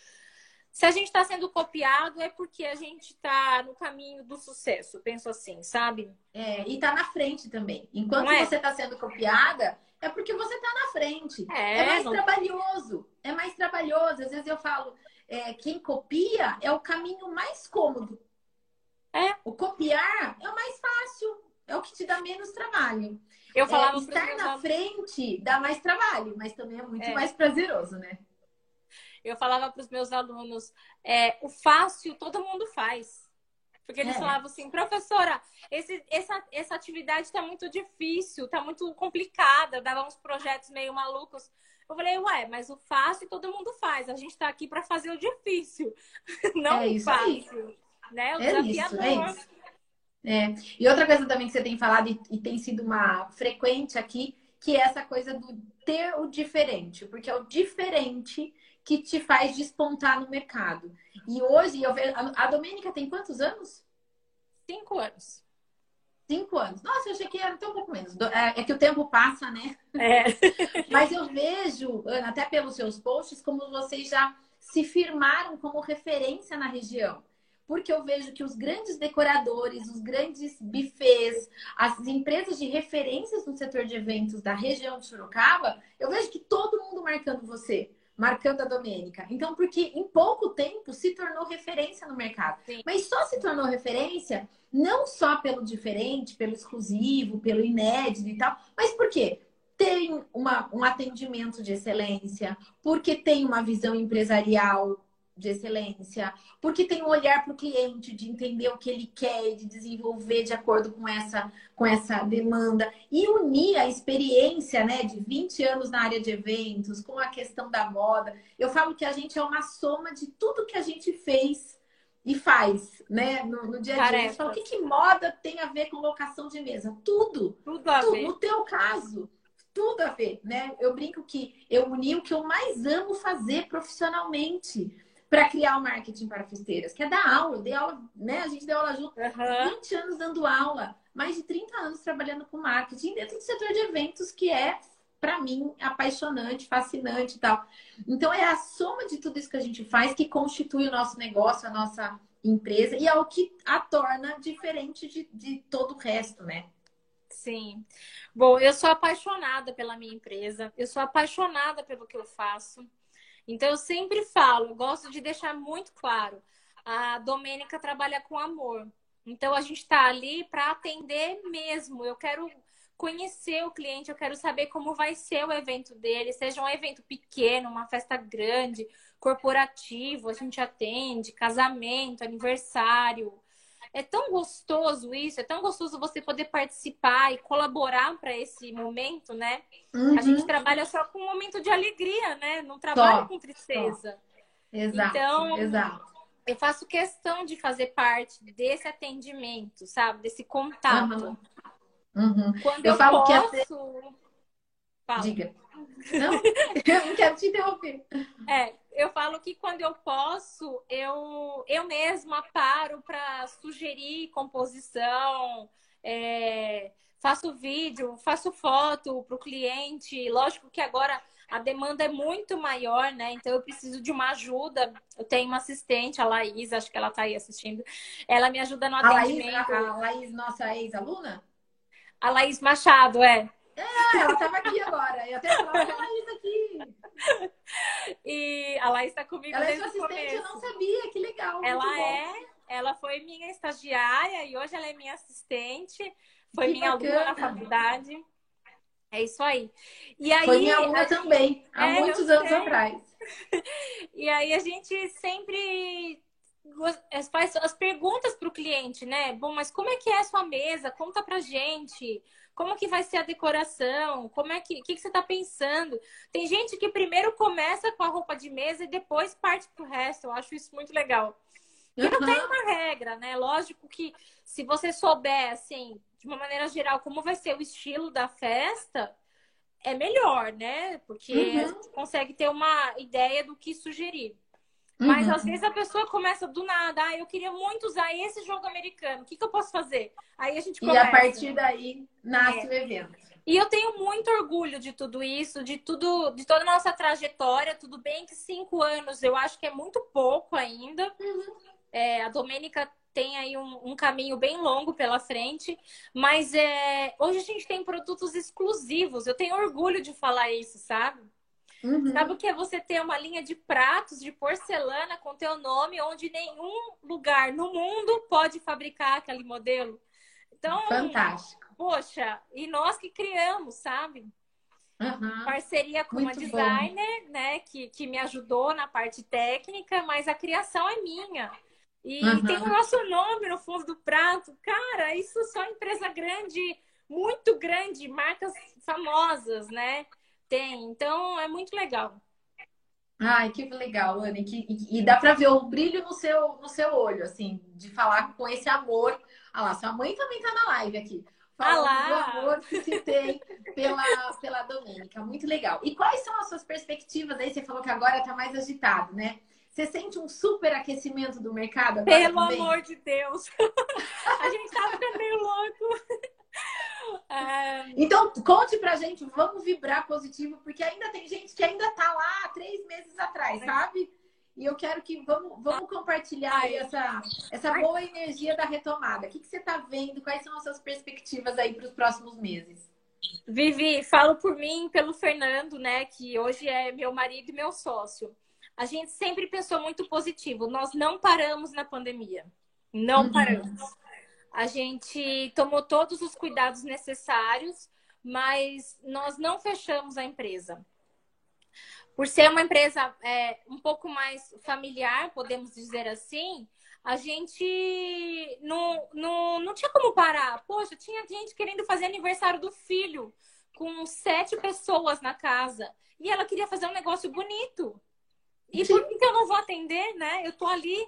se a gente está sendo copiado, é porque a gente está no caminho do sucesso. Penso assim, sabe? É, e está na frente também. Enquanto é? você está sendo copiada, é porque você está na frente. É, é mais não... trabalhoso. É mais trabalhoso. Às vezes eu falo, é, quem copia é o caminho mais cômodo. É. O copiar é o mais fácil. É o que te dá menos trabalho. Eu falava é, estar na frente dá mais trabalho, mas também é muito é. mais prazeroso, né? Eu falava para os meus alunos, é, o fácil todo mundo faz. Porque eles é. falavam assim, professora, esse, essa, essa atividade está muito difícil, está muito complicada, dava uns projetos meio malucos. Eu falei, ué, mas o fácil todo mundo faz. A gente está aqui para fazer o difícil, não é o fácil. Aí. Né? O é desafiador. Isso, é isso. É. E outra coisa também que você tem falado e, e tem sido uma frequente aqui, que é essa coisa do ter o diferente, porque é o diferente que te faz despontar no mercado. E hoje, eu vejo, a Domênica tem quantos anos? Cinco anos. Cinco anos. Nossa, eu achei que era até um pouco menos. É, é que o tempo passa, né? É. Mas eu vejo, Ana, até pelos seus posts, como vocês já se firmaram como referência na região. Porque eu vejo que os grandes decoradores, os grandes bufês, as empresas de referências no setor de eventos da região de Sorocaba, eu vejo que todo mundo marcando você marcando a Domênica. Então, porque em pouco tempo se tornou referência no mercado. Sim. Mas só se tornou referência não só pelo diferente, pelo exclusivo, pelo inédito e tal, mas por quê? Tem uma, um atendimento de excelência, porque tem uma visão empresarial de excelência, porque tem um olhar para o cliente, de entender o que ele quer, de desenvolver de acordo com essa, com essa demanda, e unir a experiência né, de 20 anos na área de eventos com a questão da moda. Eu falo que a gente é uma soma de tudo que a gente fez e faz né, no, no dia a dia. A gente fala, o que, que moda tem a ver com locação de mesa? Tudo. Tudo a tudo. ver. No teu caso, tudo a ver, né? Eu brinco que eu uni o que eu mais amo fazer profissionalmente para criar o marketing para festeiras, que é dar aula. Dei aula, né? A gente deu aula junto, uhum. 20 anos dando aula, mais de 30 anos trabalhando com marketing dentro do setor de eventos, que é para mim apaixonante, fascinante e tal. Então é a soma de tudo isso que a gente faz que constitui o nosso negócio, a nossa empresa e é o que a torna diferente de, de todo o resto, né? Sim. Bom, eu sou apaixonada pela minha empresa, eu sou apaixonada pelo que eu faço. Então, eu sempre falo, gosto de deixar muito claro: a Domênica trabalha com amor. Então, a gente está ali para atender mesmo. Eu quero conhecer o cliente, eu quero saber como vai ser o evento dele, seja um evento pequeno, uma festa grande, corporativo, a gente atende, casamento, aniversário, é tão gostoso isso, é tão gostoso você poder participar e colaborar para esse momento, né? Uhum. A gente uhum. trabalha só com um momento de alegria, né? Não trabalha só, com tristeza. Só. Exato, então, exato. Eu faço questão de fazer parte desse atendimento, sabe? Desse contato. Uhum. Uhum. Quando eu, eu falo posso... que até... Diga. Não, eu não quero te interromper. É, eu falo que quando eu posso, eu, eu mesma paro para sugerir composição, é, faço vídeo, faço foto para o cliente. Lógico que agora a demanda é muito maior, né? Então eu preciso de uma ajuda. Eu tenho uma assistente, a Laís, acho que ela está aí assistindo. Ela me ajuda no atendimento. A Laís, a Laís nossa ex-aluna? A Laís Machado, é. É, ela estava aqui agora. Eu até falava, a Laís aqui. E a Laís está comigo ela é desde é sua assistente, começo. eu não sabia, que legal. Ela é, ela foi minha estagiária e hoje ela é minha assistente. Foi que minha bacana. aluna na faculdade. É isso aí. E aí foi minha aluna gente... também, há é, muitos anos sei. atrás. E aí a gente sempre faz as perguntas para o cliente, né? Bom, mas como é que é a sua mesa? Conta pra gente. Como que vai ser a decoração? Como é que, que, que você está pensando? Tem gente que primeiro começa com a roupa de mesa e depois parte para o resto. Eu acho isso muito legal. E não tem uma regra, né? Lógico que se você souber, assim, de uma maneira geral, como vai ser o estilo da festa, é melhor, né? Porque uhum. consegue ter uma ideia do que sugerir. Mas uhum. às vezes a pessoa começa do nada, ah, eu queria muito usar esse jogo americano, o que, que eu posso fazer? Aí a gente começa. E a partir daí nasce é. o evento. E eu tenho muito orgulho de tudo isso, de tudo, de toda a nossa trajetória. Tudo bem que cinco anos eu acho que é muito pouco ainda. Uhum. É, a Domênica tem aí um, um, caminho bem longo pela frente, mas é, hoje a gente tem produtos exclusivos. Eu tenho orgulho de falar isso, sabe? Uhum. Sabe o que é você ter uma linha de pratos de porcelana com teu nome, onde nenhum lugar no mundo pode fabricar aquele modelo? Então, fantástico. Poxa, e nós que criamos, sabe? Uhum. Parceria com Muito uma designer, bom. né, que, que me ajudou na parte técnica, mas a criação é minha. E uhum. tem o nosso nome no fundo do prato. Cara, isso só empresa grande, muito grande, marcas famosas, né? Tem. Então é muito legal. Ai, que legal, Anne. Que, e, e dá para ver o brilho no seu, no seu olho, assim, de falar com esse amor. Ah lá, sua mãe também tá na live aqui. Falando ah do amor que se tem pela, pela Domênica. Muito legal. E quais são as suas perspectivas aí? Você falou que agora tá mais agitado, né? Você sente um super aquecimento do mercado agora Pelo também? amor de Deus! A gente tá ficando meio louco. É... Então, conte pra gente, vamos vibrar positivo, porque ainda tem gente que ainda tá lá três meses atrás, sabe? E eu quero que vamos, vamos compartilhar aí essa, essa boa energia da retomada. O que, que você está vendo? Quais são as suas perspectivas aí para os próximos meses? Vivi, falo por mim, pelo Fernando, né, que hoje é meu marido e meu sócio. A gente sempre pensou muito positivo. Nós não paramos na pandemia. Não uhum. paramos. A gente tomou todos os cuidados necessários, mas nós não fechamos a empresa. Por ser uma empresa é, um pouco mais familiar, podemos dizer assim, a gente não, não, não tinha como parar. Poxa, tinha gente querendo fazer aniversário do filho com sete pessoas na casa. E ela queria fazer um negócio bonito. E Sim. por que eu não vou atender, né? Eu tô ali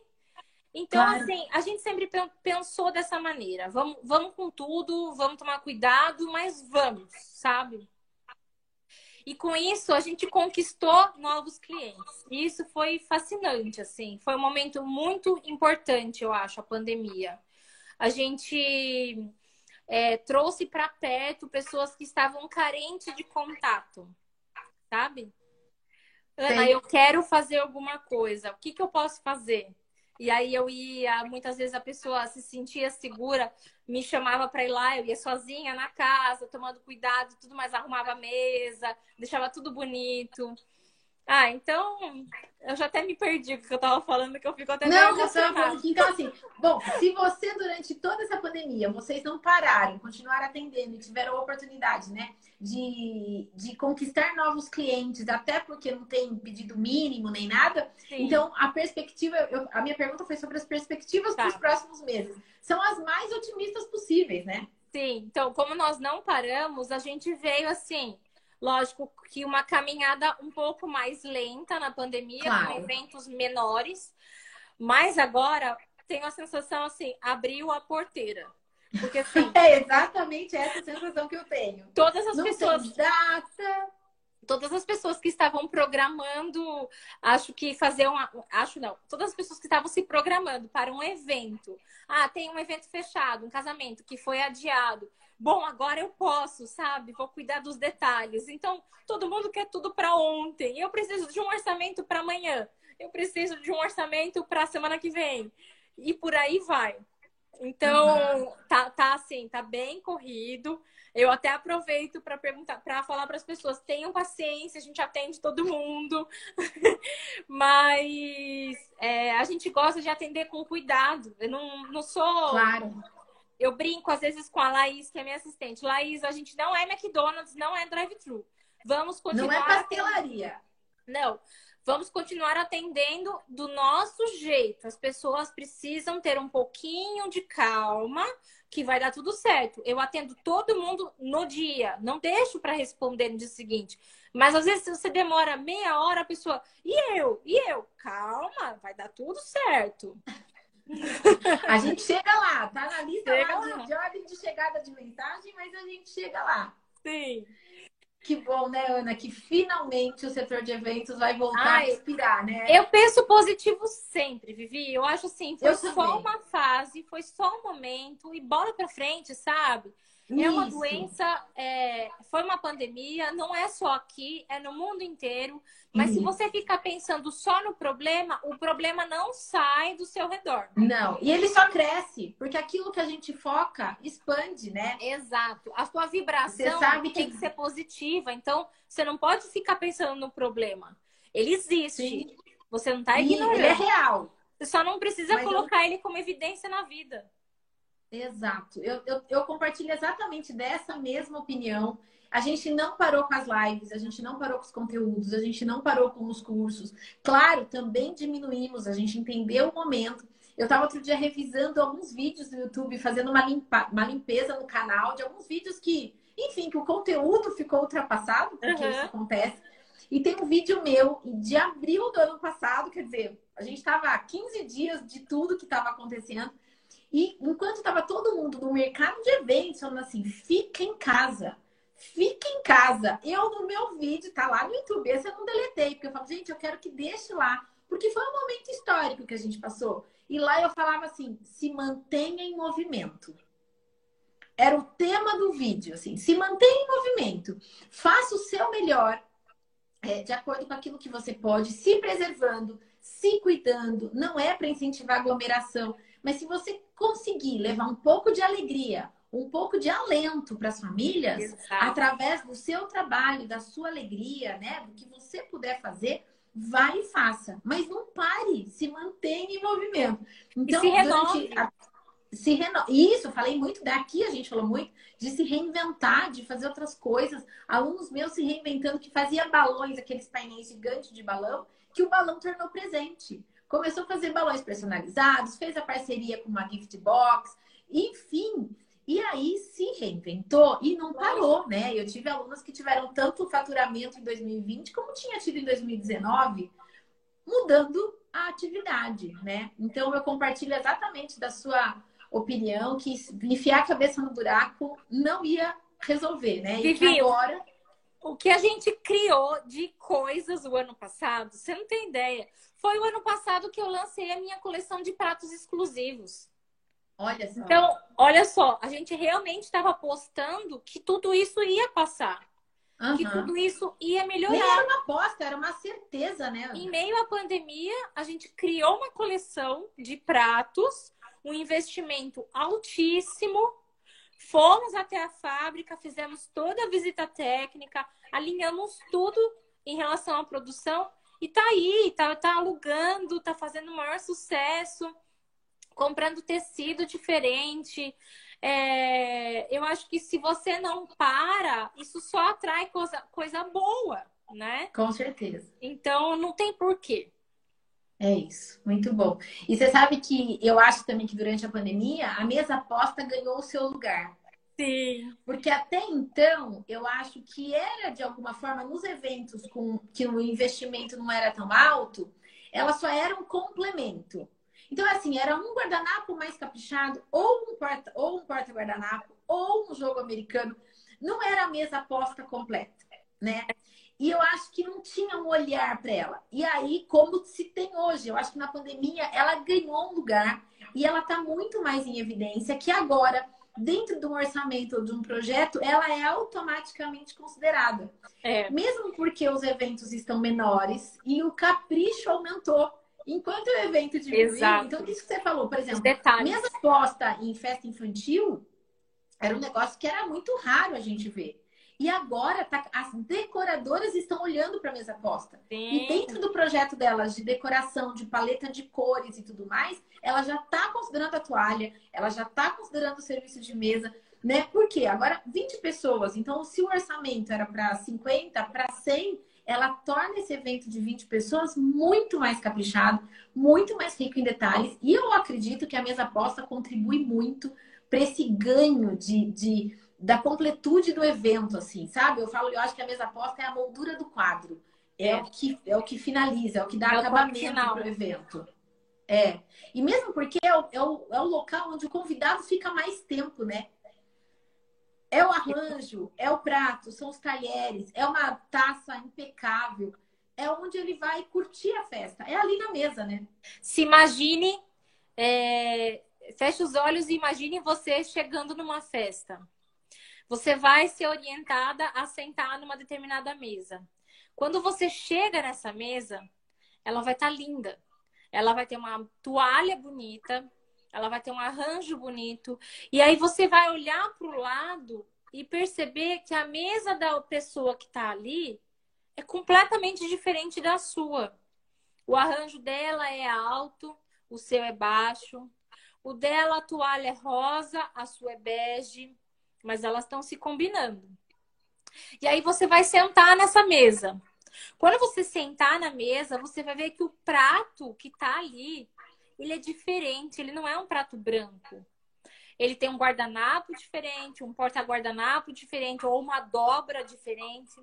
então, claro. assim, a gente sempre pensou dessa maneira. Vamos, vamos com tudo, vamos tomar cuidado, mas vamos, sabe? E com isso, a gente conquistou novos clientes. E isso foi fascinante, assim. Foi um momento muito importante, eu acho, a pandemia. A gente é, trouxe para perto pessoas que estavam carentes de contato, sabe? Ana, Sim. eu quero fazer alguma coisa. O que, que eu posso fazer? E aí eu ia, muitas vezes a pessoa se sentia segura, me chamava para ir lá, eu ia sozinha na casa, tomando cuidado, tudo mais, arrumava a mesa, deixava tudo bonito. Ah, então eu já até me perdi o que eu tava falando, que eu fico até Não, eu falando Então, assim, bom, se você durante toda essa pandemia, vocês não pararam, continuaram atendendo e tiveram a oportunidade, né, de, de conquistar novos clientes, até porque não tem pedido mínimo nem nada. Sim. Então, a perspectiva, eu, a minha pergunta foi sobre as perspectivas tá. para os próximos meses. São as mais otimistas possíveis, né? Sim, então, como nós não paramos, a gente veio assim Lógico que uma caminhada um pouco mais lenta na pandemia, claro. com eventos menores. Mas agora tenho a sensação assim, abriu a porteira. Porque assim. é exatamente essa sensação que eu tenho. Todas as Não pessoas. Data. Todas as pessoas que estavam programando, acho que fazer uma. Acho não. Todas as pessoas que estavam se programando para um evento. Ah, tem um evento fechado, um casamento que foi adiado bom, agora eu posso, sabe? Vou cuidar dos detalhes. Então, todo mundo quer tudo para ontem. Eu preciso de um orçamento para amanhã. Eu preciso de um orçamento para a semana que vem. E por aí vai. Então, uhum. tá, tá assim, tá bem corrido. Eu até aproveito para perguntar, para falar para as pessoas: tenham paciência, a gente atende todo mundo, mas é, a gente gosta de atender com cuidado. Eu não, não sou claro eu brinco às vezes com a Laís, que é minha assistente. Laís, a gente não é McDonald's, não é drive-thru. Vamos continuar. Não é pastelaria. Não. Vamos continuar atendendo do nosso jeito. As pessoas precisam ter um pouquinho de calma, que vai dar tudo certo. Eu atendo todo mundo no dia, não deixo para responder no dia seguinte. Mas às vezes, se você demora meia hora, a pessoa, e eu? E eu? Calma, vai dar tudo certo. A gente chega lá, tá na lista lá de, de, ordem de chegada de mensagem, mas a gente chega lá. Sim. Que bom, né, Ana? Que finalmente o setor de eventos vai voltar Ai, a respirar, né? Eu penso positivo sempre, Vivi. Eu acho assim, foi eu só também. uma fase, foi só um momento e bola pra frente, sabe? Isso. É uma doença, é, foi uma pandemia, não é só aqui, é no mundo inteiro. Mas se você ficar pensando só no problema, o problema não sai do seu redor. Não, e ele só cresce, porque aquilo que a gente foca expande, né? Exato. A sua vibração sabe tem que... que ser positiva, então você não pode ficar pensando no problema. Ele existe. Sim. Você não está ignorando. Ele é real. Você só não precisa Mas colocar eu... ele como evidência na vida. Exato. Eu, eu, eu, compartilho exatamente dessa mesma opinião. A gente não parou com as lives, a gente não parou com os conteúdos, a gente não parou com os cursos. Claro, também diminuímos, a gente entendeu o momento. Eu estava outro dia revisando alguns vídeos do YouTube, fazendo uma, limpa, uma limpeza no canal de alguns vídeos que, enfim, que o conteúdo ficou ultrapassado, porque uhum. isso acontece. E tem um vídeo meu de abril do ano passado, quer dizer, a gente estava há 15 dias de tudo que estava acontecendo. E enquanto estava todo mundo no mercado de eventos falando assim, fica em casa, fica em casa. Eu no meu vídeo, tá lá no YouTube, esse eu não deletei, porque eu falo, gente, eu quero que deixe lá, porque foi um momento histórico que a gente passou. E lá eu falava assim, se mantenha em movimento. Era o tema do vídeo, assim, se mantenha em movimento, faça o seu melhor, é, de acordo com aquilo que você pode, se preservando, se cuidando. Não é para incentivar aglomeração, mas se você conseguir levar um pouco de alegria, um pouco de alento para as famílias, Exato. através do seu trabalho, da sua alegria, né? Do que você puder fazer, vai e faça. Mas não pare, se mantenha em movimento. Então, e se renove. A... Se reno... Isso, falei muito daqui, a gente falou muito de se reinventar, de fazer outras coisas. Alunos meus se reinventando que fazia balões, aqueles painéis gigantes de balão, que o balão tornou presente começou a fazer balões personalizados, fez a parceria com uma gift box, enfim. E aí se reinventou e não parou, né? Eu tive alunas que tiveram tanto faturamento em 2020 como tinha tido em 2019, mudando a atividade, né? Então eu compartilho exatamente da sua opinião que enfiar a cabeça no buraco não ia resolver, né? E que agora o que a gente criou de coisas o ano passado, você não tem ideia. Foi o ano passado que eu lancei a minha coleção de pratos exclusivos. Olha só. Então, olha só, a gente realmente estava apostando que tudo isso ia passar. Uhum. Que tudo isso ia melhorar. Nem era uma aposta, era uma certeza, né? Em meio à pandemia, a gente criou uma coleção de pratos, um investimento altíssimo. Fomos até a fábrica, fizemos toda a visita técnica, alinhamos tudo em relação à produção e tá aí, tá, tá alugando, tá fazendo o maior sucesso, comprando tecido diferente. É, eu acho que se você não para, isso só atrai coisa, coisa boa, né? Com certeza. Então não tem porquê. É isso, muito bom. E você sabe que eu acho também que durante a pandemia a mesa aposta ganhou o seu lugar. Sim. Porque até então, eu acho que era de alguma forma nos eventos com que o investimento não era tão alto, ela só era um complemento. Então, assim, era um guardanapo mais caprichado, ou um porta, ou um porta guardanapo, ou um jogo americano. Não era a mesa aposta completa, né? E eu acho que não tinha um olhar para ela. E aí, como se tem hoje, eu acho que na pandemia ela ganhou um lugar e ela está muito mais em evidência que agora dentro de um orçamento de um projeto, ela é automaticamente considerada. É. Mesmo porque os eventos estão menores e o capricho aumentou. Enquanto o evento diminuiu, Exato. então isso que você falou, por exemplo, mesa posta em festa infantil era um negócio que era muito raro a gente ver. E agora tá, as decoradoras estão olhando para a mesa posta. Sim. E dentro do projeto delas de decoração, de paleta de cores e tudo mais, ela já está considerando a toalha, ela já está considerando o serviço de mesa, né? Por quê? Agora 20 pessoas. Então, se o orçamento era para 50, para 100, ela torna esse evento de 20 pessoas muito mais caprichado, muito mais rico em detalhes. E eu acredito que a mesa posta contribui muito para esse ganho de, de da completude do evento, assim, sabe? Eu falo, eu acho que a mesa posta é a moldura do quadro. É, é. o, que, é o que finaliza, é o que dá é acabamento para o evento. É. E mesmo porque é o, é, o, é o local onde o convidado fica mais tempo, né? É o arranjo, é o prato, são os talheres, é uma taça impecável. É onde ele vai curtir a festa. É ali na mesa, né? Se imagine, é... feche os olhos e imagine você chegando numa festa. Você vai ser orientada a sentar numa determinada mesa. Quando você chega nessa mesa, ela vai estar tá linda. Ela vai ter uma toalha bonita, ela vai ter um arranjo bonito. E aí você vai olhar para o lado e perceber que a mesa da pessoa que está ali é completamente diferente da sua. O arranjo dela é alto, o seu é baixo. O dela, a toalha é rosa, a sua é bege mas elas estão se combinando. E aí você vai sentar nessa mesa. Quando você sentar na mesa, você vai ver que o prato que está ali, ele é diferente, ele não é um prato branco. Ele tem um guardanapo diferente, um porta-guardanapo diferente ou uma dobra diferente.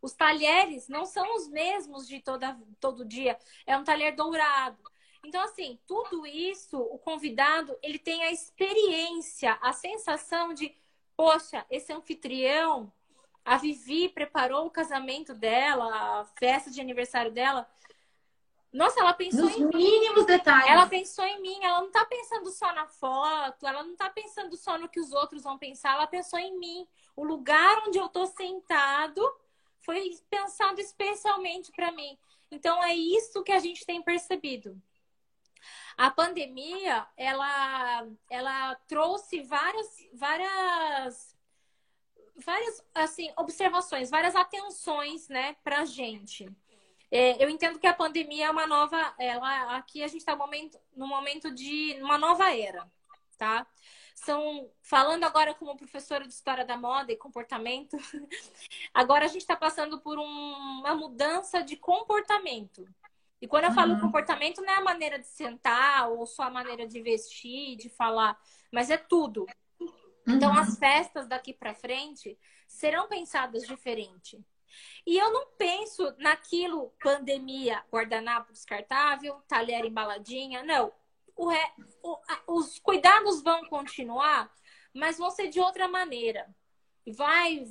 Os talheres não são os mesmos de toda, todo dia. É um talher dourado. Então, assim, tudo isso, o convidado, ele tem a experiência, a sensação de poxa, esse anfitrião, a Vivi preparou o casamento dela, a festa de aniversário dela. Nossa, ela pensou Nos em mínimos mim. detalhes. Ela pensou em mim, ela não tá pensando só na foto, ela não tá pensando só no que os outros vão pensar, ela pensou em mim. O lugar onde eu tô sentado foi pensado especialmente para mim. Então é isso que a gente tem percebido. A pandemia, ela, ela trouxe várias, várias, várias assim, observações, várias atenções, né, pra gente. É, eu entendo que a pandemia é uma nova, ela, aqui a gente está no momento, no momento de uma nova era, tá? São, falando agora como professora de História da Moda e Comportamento, agora a gente está passando por um, uma mudança de comportamento. E quando eu falo uhum. comportamento, não é a maneira de sentar ou só a maneira de vestir, de falar, mas é tudo. Então, uhum. As festas daqui para frente serão pensadas diferente. E eu não penso naquilo pandemia, guardanapo descartável, talher embaladinha, não. O re... o... os cuidados vão continuar, mas vão ser de outra maneira. Vai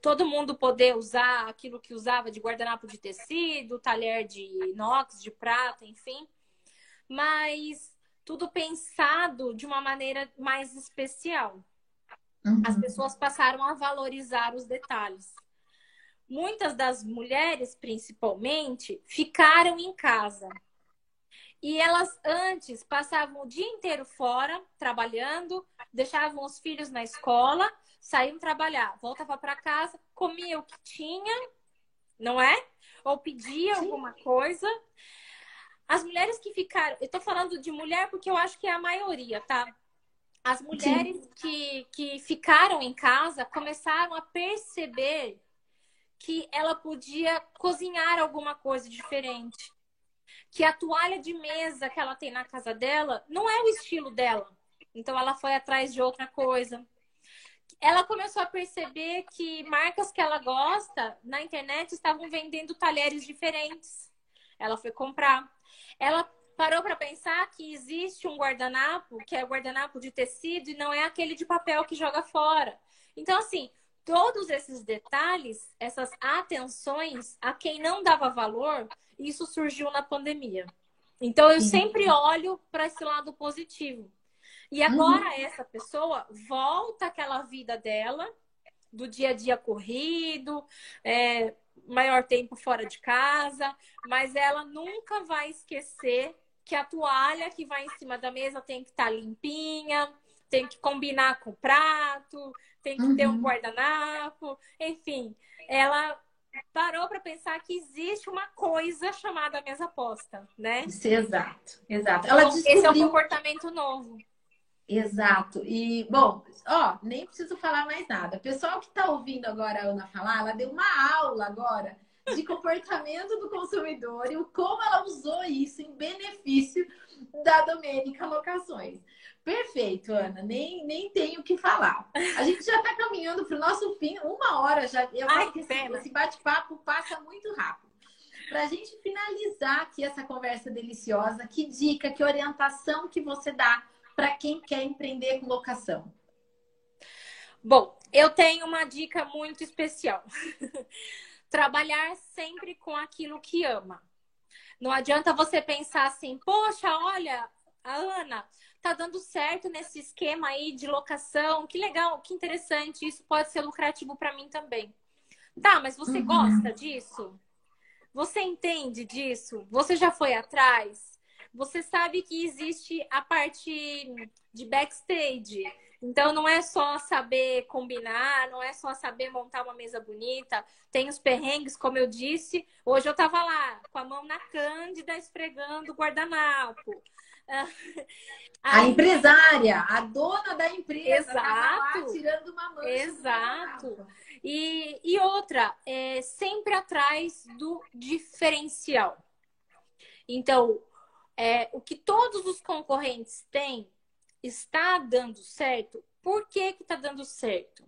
todo mundo poder usar aquilo que usava de guardanapo de tecido, talher de inox, de prata, enfim. Mas tudo pensado de uma maneira mais especial. Uhum. As pessoas passaram a valorizar os detalhes. Muitas das mulheres, principalmente, ficaram em casa. E elas antes passavam o dia inteiro fora, trabalhando, deixavam os filhos na escola saíam trabalhar, voltava para casa, comia o que tinha, não é? Ou pedia Sim. alguma coisa. As mulheres que ficaram, eu tô falando de mulher porque eu acho que é a maioria, tá? As mulheres que, que ficaram em casa começaram a perceber que ela podia cozinhar alguma coisa diferente. Que a toalha de mesa que ela tem na casa dela não é o estilo dela. Então ela foi atrás de outra coisa ela começou a perceber que marcas que ela gosta na internet estavam vendendo talheres diferentes. Ela foi comprar. Ela parou para pensar que existe um guardanapo, que é o guardanapo de tecido e não é aquele de papel que joga fora. Então, assim, todos esses detalhes, essas atenções a quem não dava valor, isso surgiu na pandemia. Então, eu sempre olho para esse lado positivo. E agora uhum. essa pessoa volta àquela vida dela, do dia a dia corrido, é, maior tempo fora de casa, mas ela nunca vai esquecer que a toalha que vai em cima da mesa tem que estar tá limpinha, tem que combinar com o prato, tem que uhum. ter um uhum. guardanapo, enfim, ela parou para pensar que existe uma coisa chamada mesa posta, né? Isso, exato, exato. Ela então, descobriu... Esse é um comportamento novo. Exato. E, bom, ó, nem preciso falar mais nada. Pessoal que está ouvindo agora a Ana falar, ela deu uma aula agora de comportamento do consumidor e o como ela usou isso em benefício da Domênica Locações. Perfeito, Ana. Nem, nem tenho o que falar. A gente já está caminhando para o nosso fim, uma hora já. Eu Ai, que esse, esse bate-papo passa muito rápido. Para a gente finalizar aqui essa conversa deliciosa, que dica, que orientação que você dá para quem quer empreender com locação? Bom, eu tenho uma dica muito especial. Trabalhar sempre com aquilo que ama. Não adianta você pensar assim, poxa, olha, a Ana tá dando certo nesse esquema aí de locação, que legal, que interessante, isso pode ser lucrativo para mim também. Tá, mas você uhum. gosta disso? Você entende disso? Você já foi atrás? Você sabe que existe a parte de backstage. Então não é só saber combinar, não é só saber montar uma mesa bonita. Tem os perrengues, como eu disse. Hoje eu tava lá com a mão na cândida esfregando o guardanapo. A empresária, a dona da empresa, Exato. Lá, tirando uma mancha. Exato. E, e outra, é sempre atrás do diferencial. Então, é, o que todos os concorrentes têm está dando certo. Por que que está dando certo?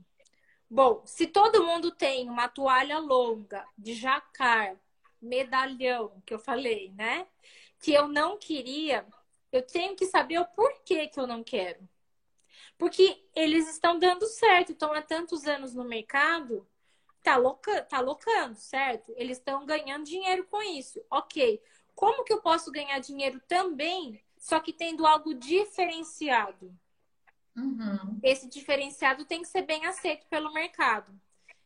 Bom, se todo mundo tem uma toalha longa de jacar, medalhão, que eu falei, né? Que eu não queria, eu tenho que saber o porquê que eu não quero. Porque eles estão dando certo, estão há tantos anos no mercado, tá, loca, tá locando, certo? Eles estão ganhando dinheiro com isso. Ok. Como que eu posso ganhar dinheiro também, só que tendo algo diferenciado? Uhum. Esse diferenciado tem que ser bem aceito pelo mercado.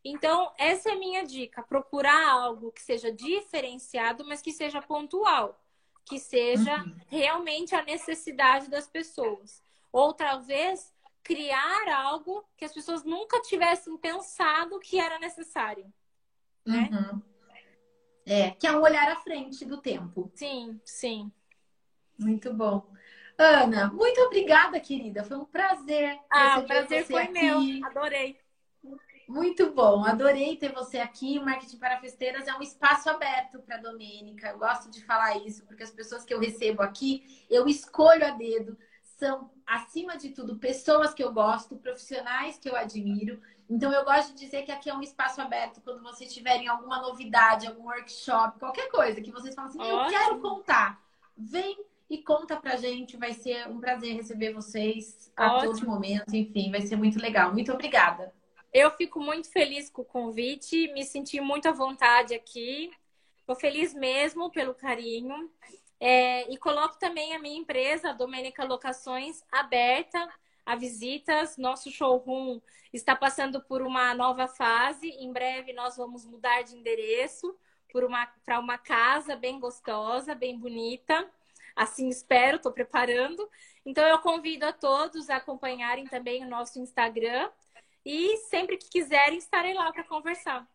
Então, essa é a minha dica: procurar algo que seja diferenciado, mas que seja pontual, que seja uhum. realmente a necessidade das pessoas. Ou talvez criar algo que as pessoas nunca tivessem pensado que era necessário. Né? Uhum. É, que é um olhar à frente do tempo. Sim, sim. Muito bom. Ana, muito obrigada, querida. Foi um prazer. Ah, o prazer foi aqui. meu. Adorei. Muito bom, adorei ter você aqui. O Marketing para Festeiras é um espaço aberto para a Domênica. Eu gosto de falar isso, porque as pessoas que eu recebo aqui, eu escolho a dedo são, acima de tudo, pessoas que eu gosto, profissionais que eu admiro. Então, eu gosto de dizer que aqui é um espaço aberto quando vocês tiverem alguma novidade, algum workshop, qualquer coisa que vocês falam assim, Ótimo. eu quero contar. Vem e conta pra gente. Vai ser um prazer receber vocês a Ótimo. todo momento. Enfim, vai ser muito legal. Muito obrigada. Eu fico muito feliz com o convite, me senti muito à vontade aqui. Estou feliz mesmo pelo carinho. É, e coloco também a minha empresa, a Domênica Locações, aberta a visitas. Nosso showroom está passando por uma nova fase. Em breve nós vamos mudar de endereço para uma, uma casa bem gostosa, bem bonita. Assim espero, estou preparando. Então eu convido a todos a acompanharem também o nosso Instagram. E sempre que quiserem, estarei lá para conversar.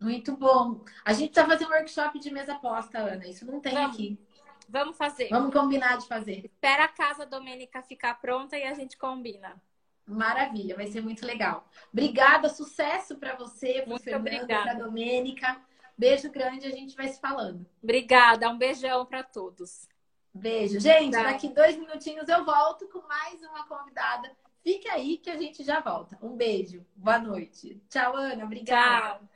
Muito bom. A gente está fazendo um workshop de mesa posta, Ana. Isso não tem Vamos. aqui. Vamos fazer. Vamos combinar de fazer. Espera a casa Domênica ficar pronta e a gente combina. Maravilha, vai ser muito legal. Obrigada, sucesso para você, para Fernando, para Domênica. Beijo grande, a gente vai se falando. Obrigada, um beijão para todos. Beijo. Gente, tá. daqui dois minutinhos eu volto com mais uma convidada. Fique aí que a gente já volta. Um beijo, boa noite. Tchau, Ana. Obrigada. Tchau.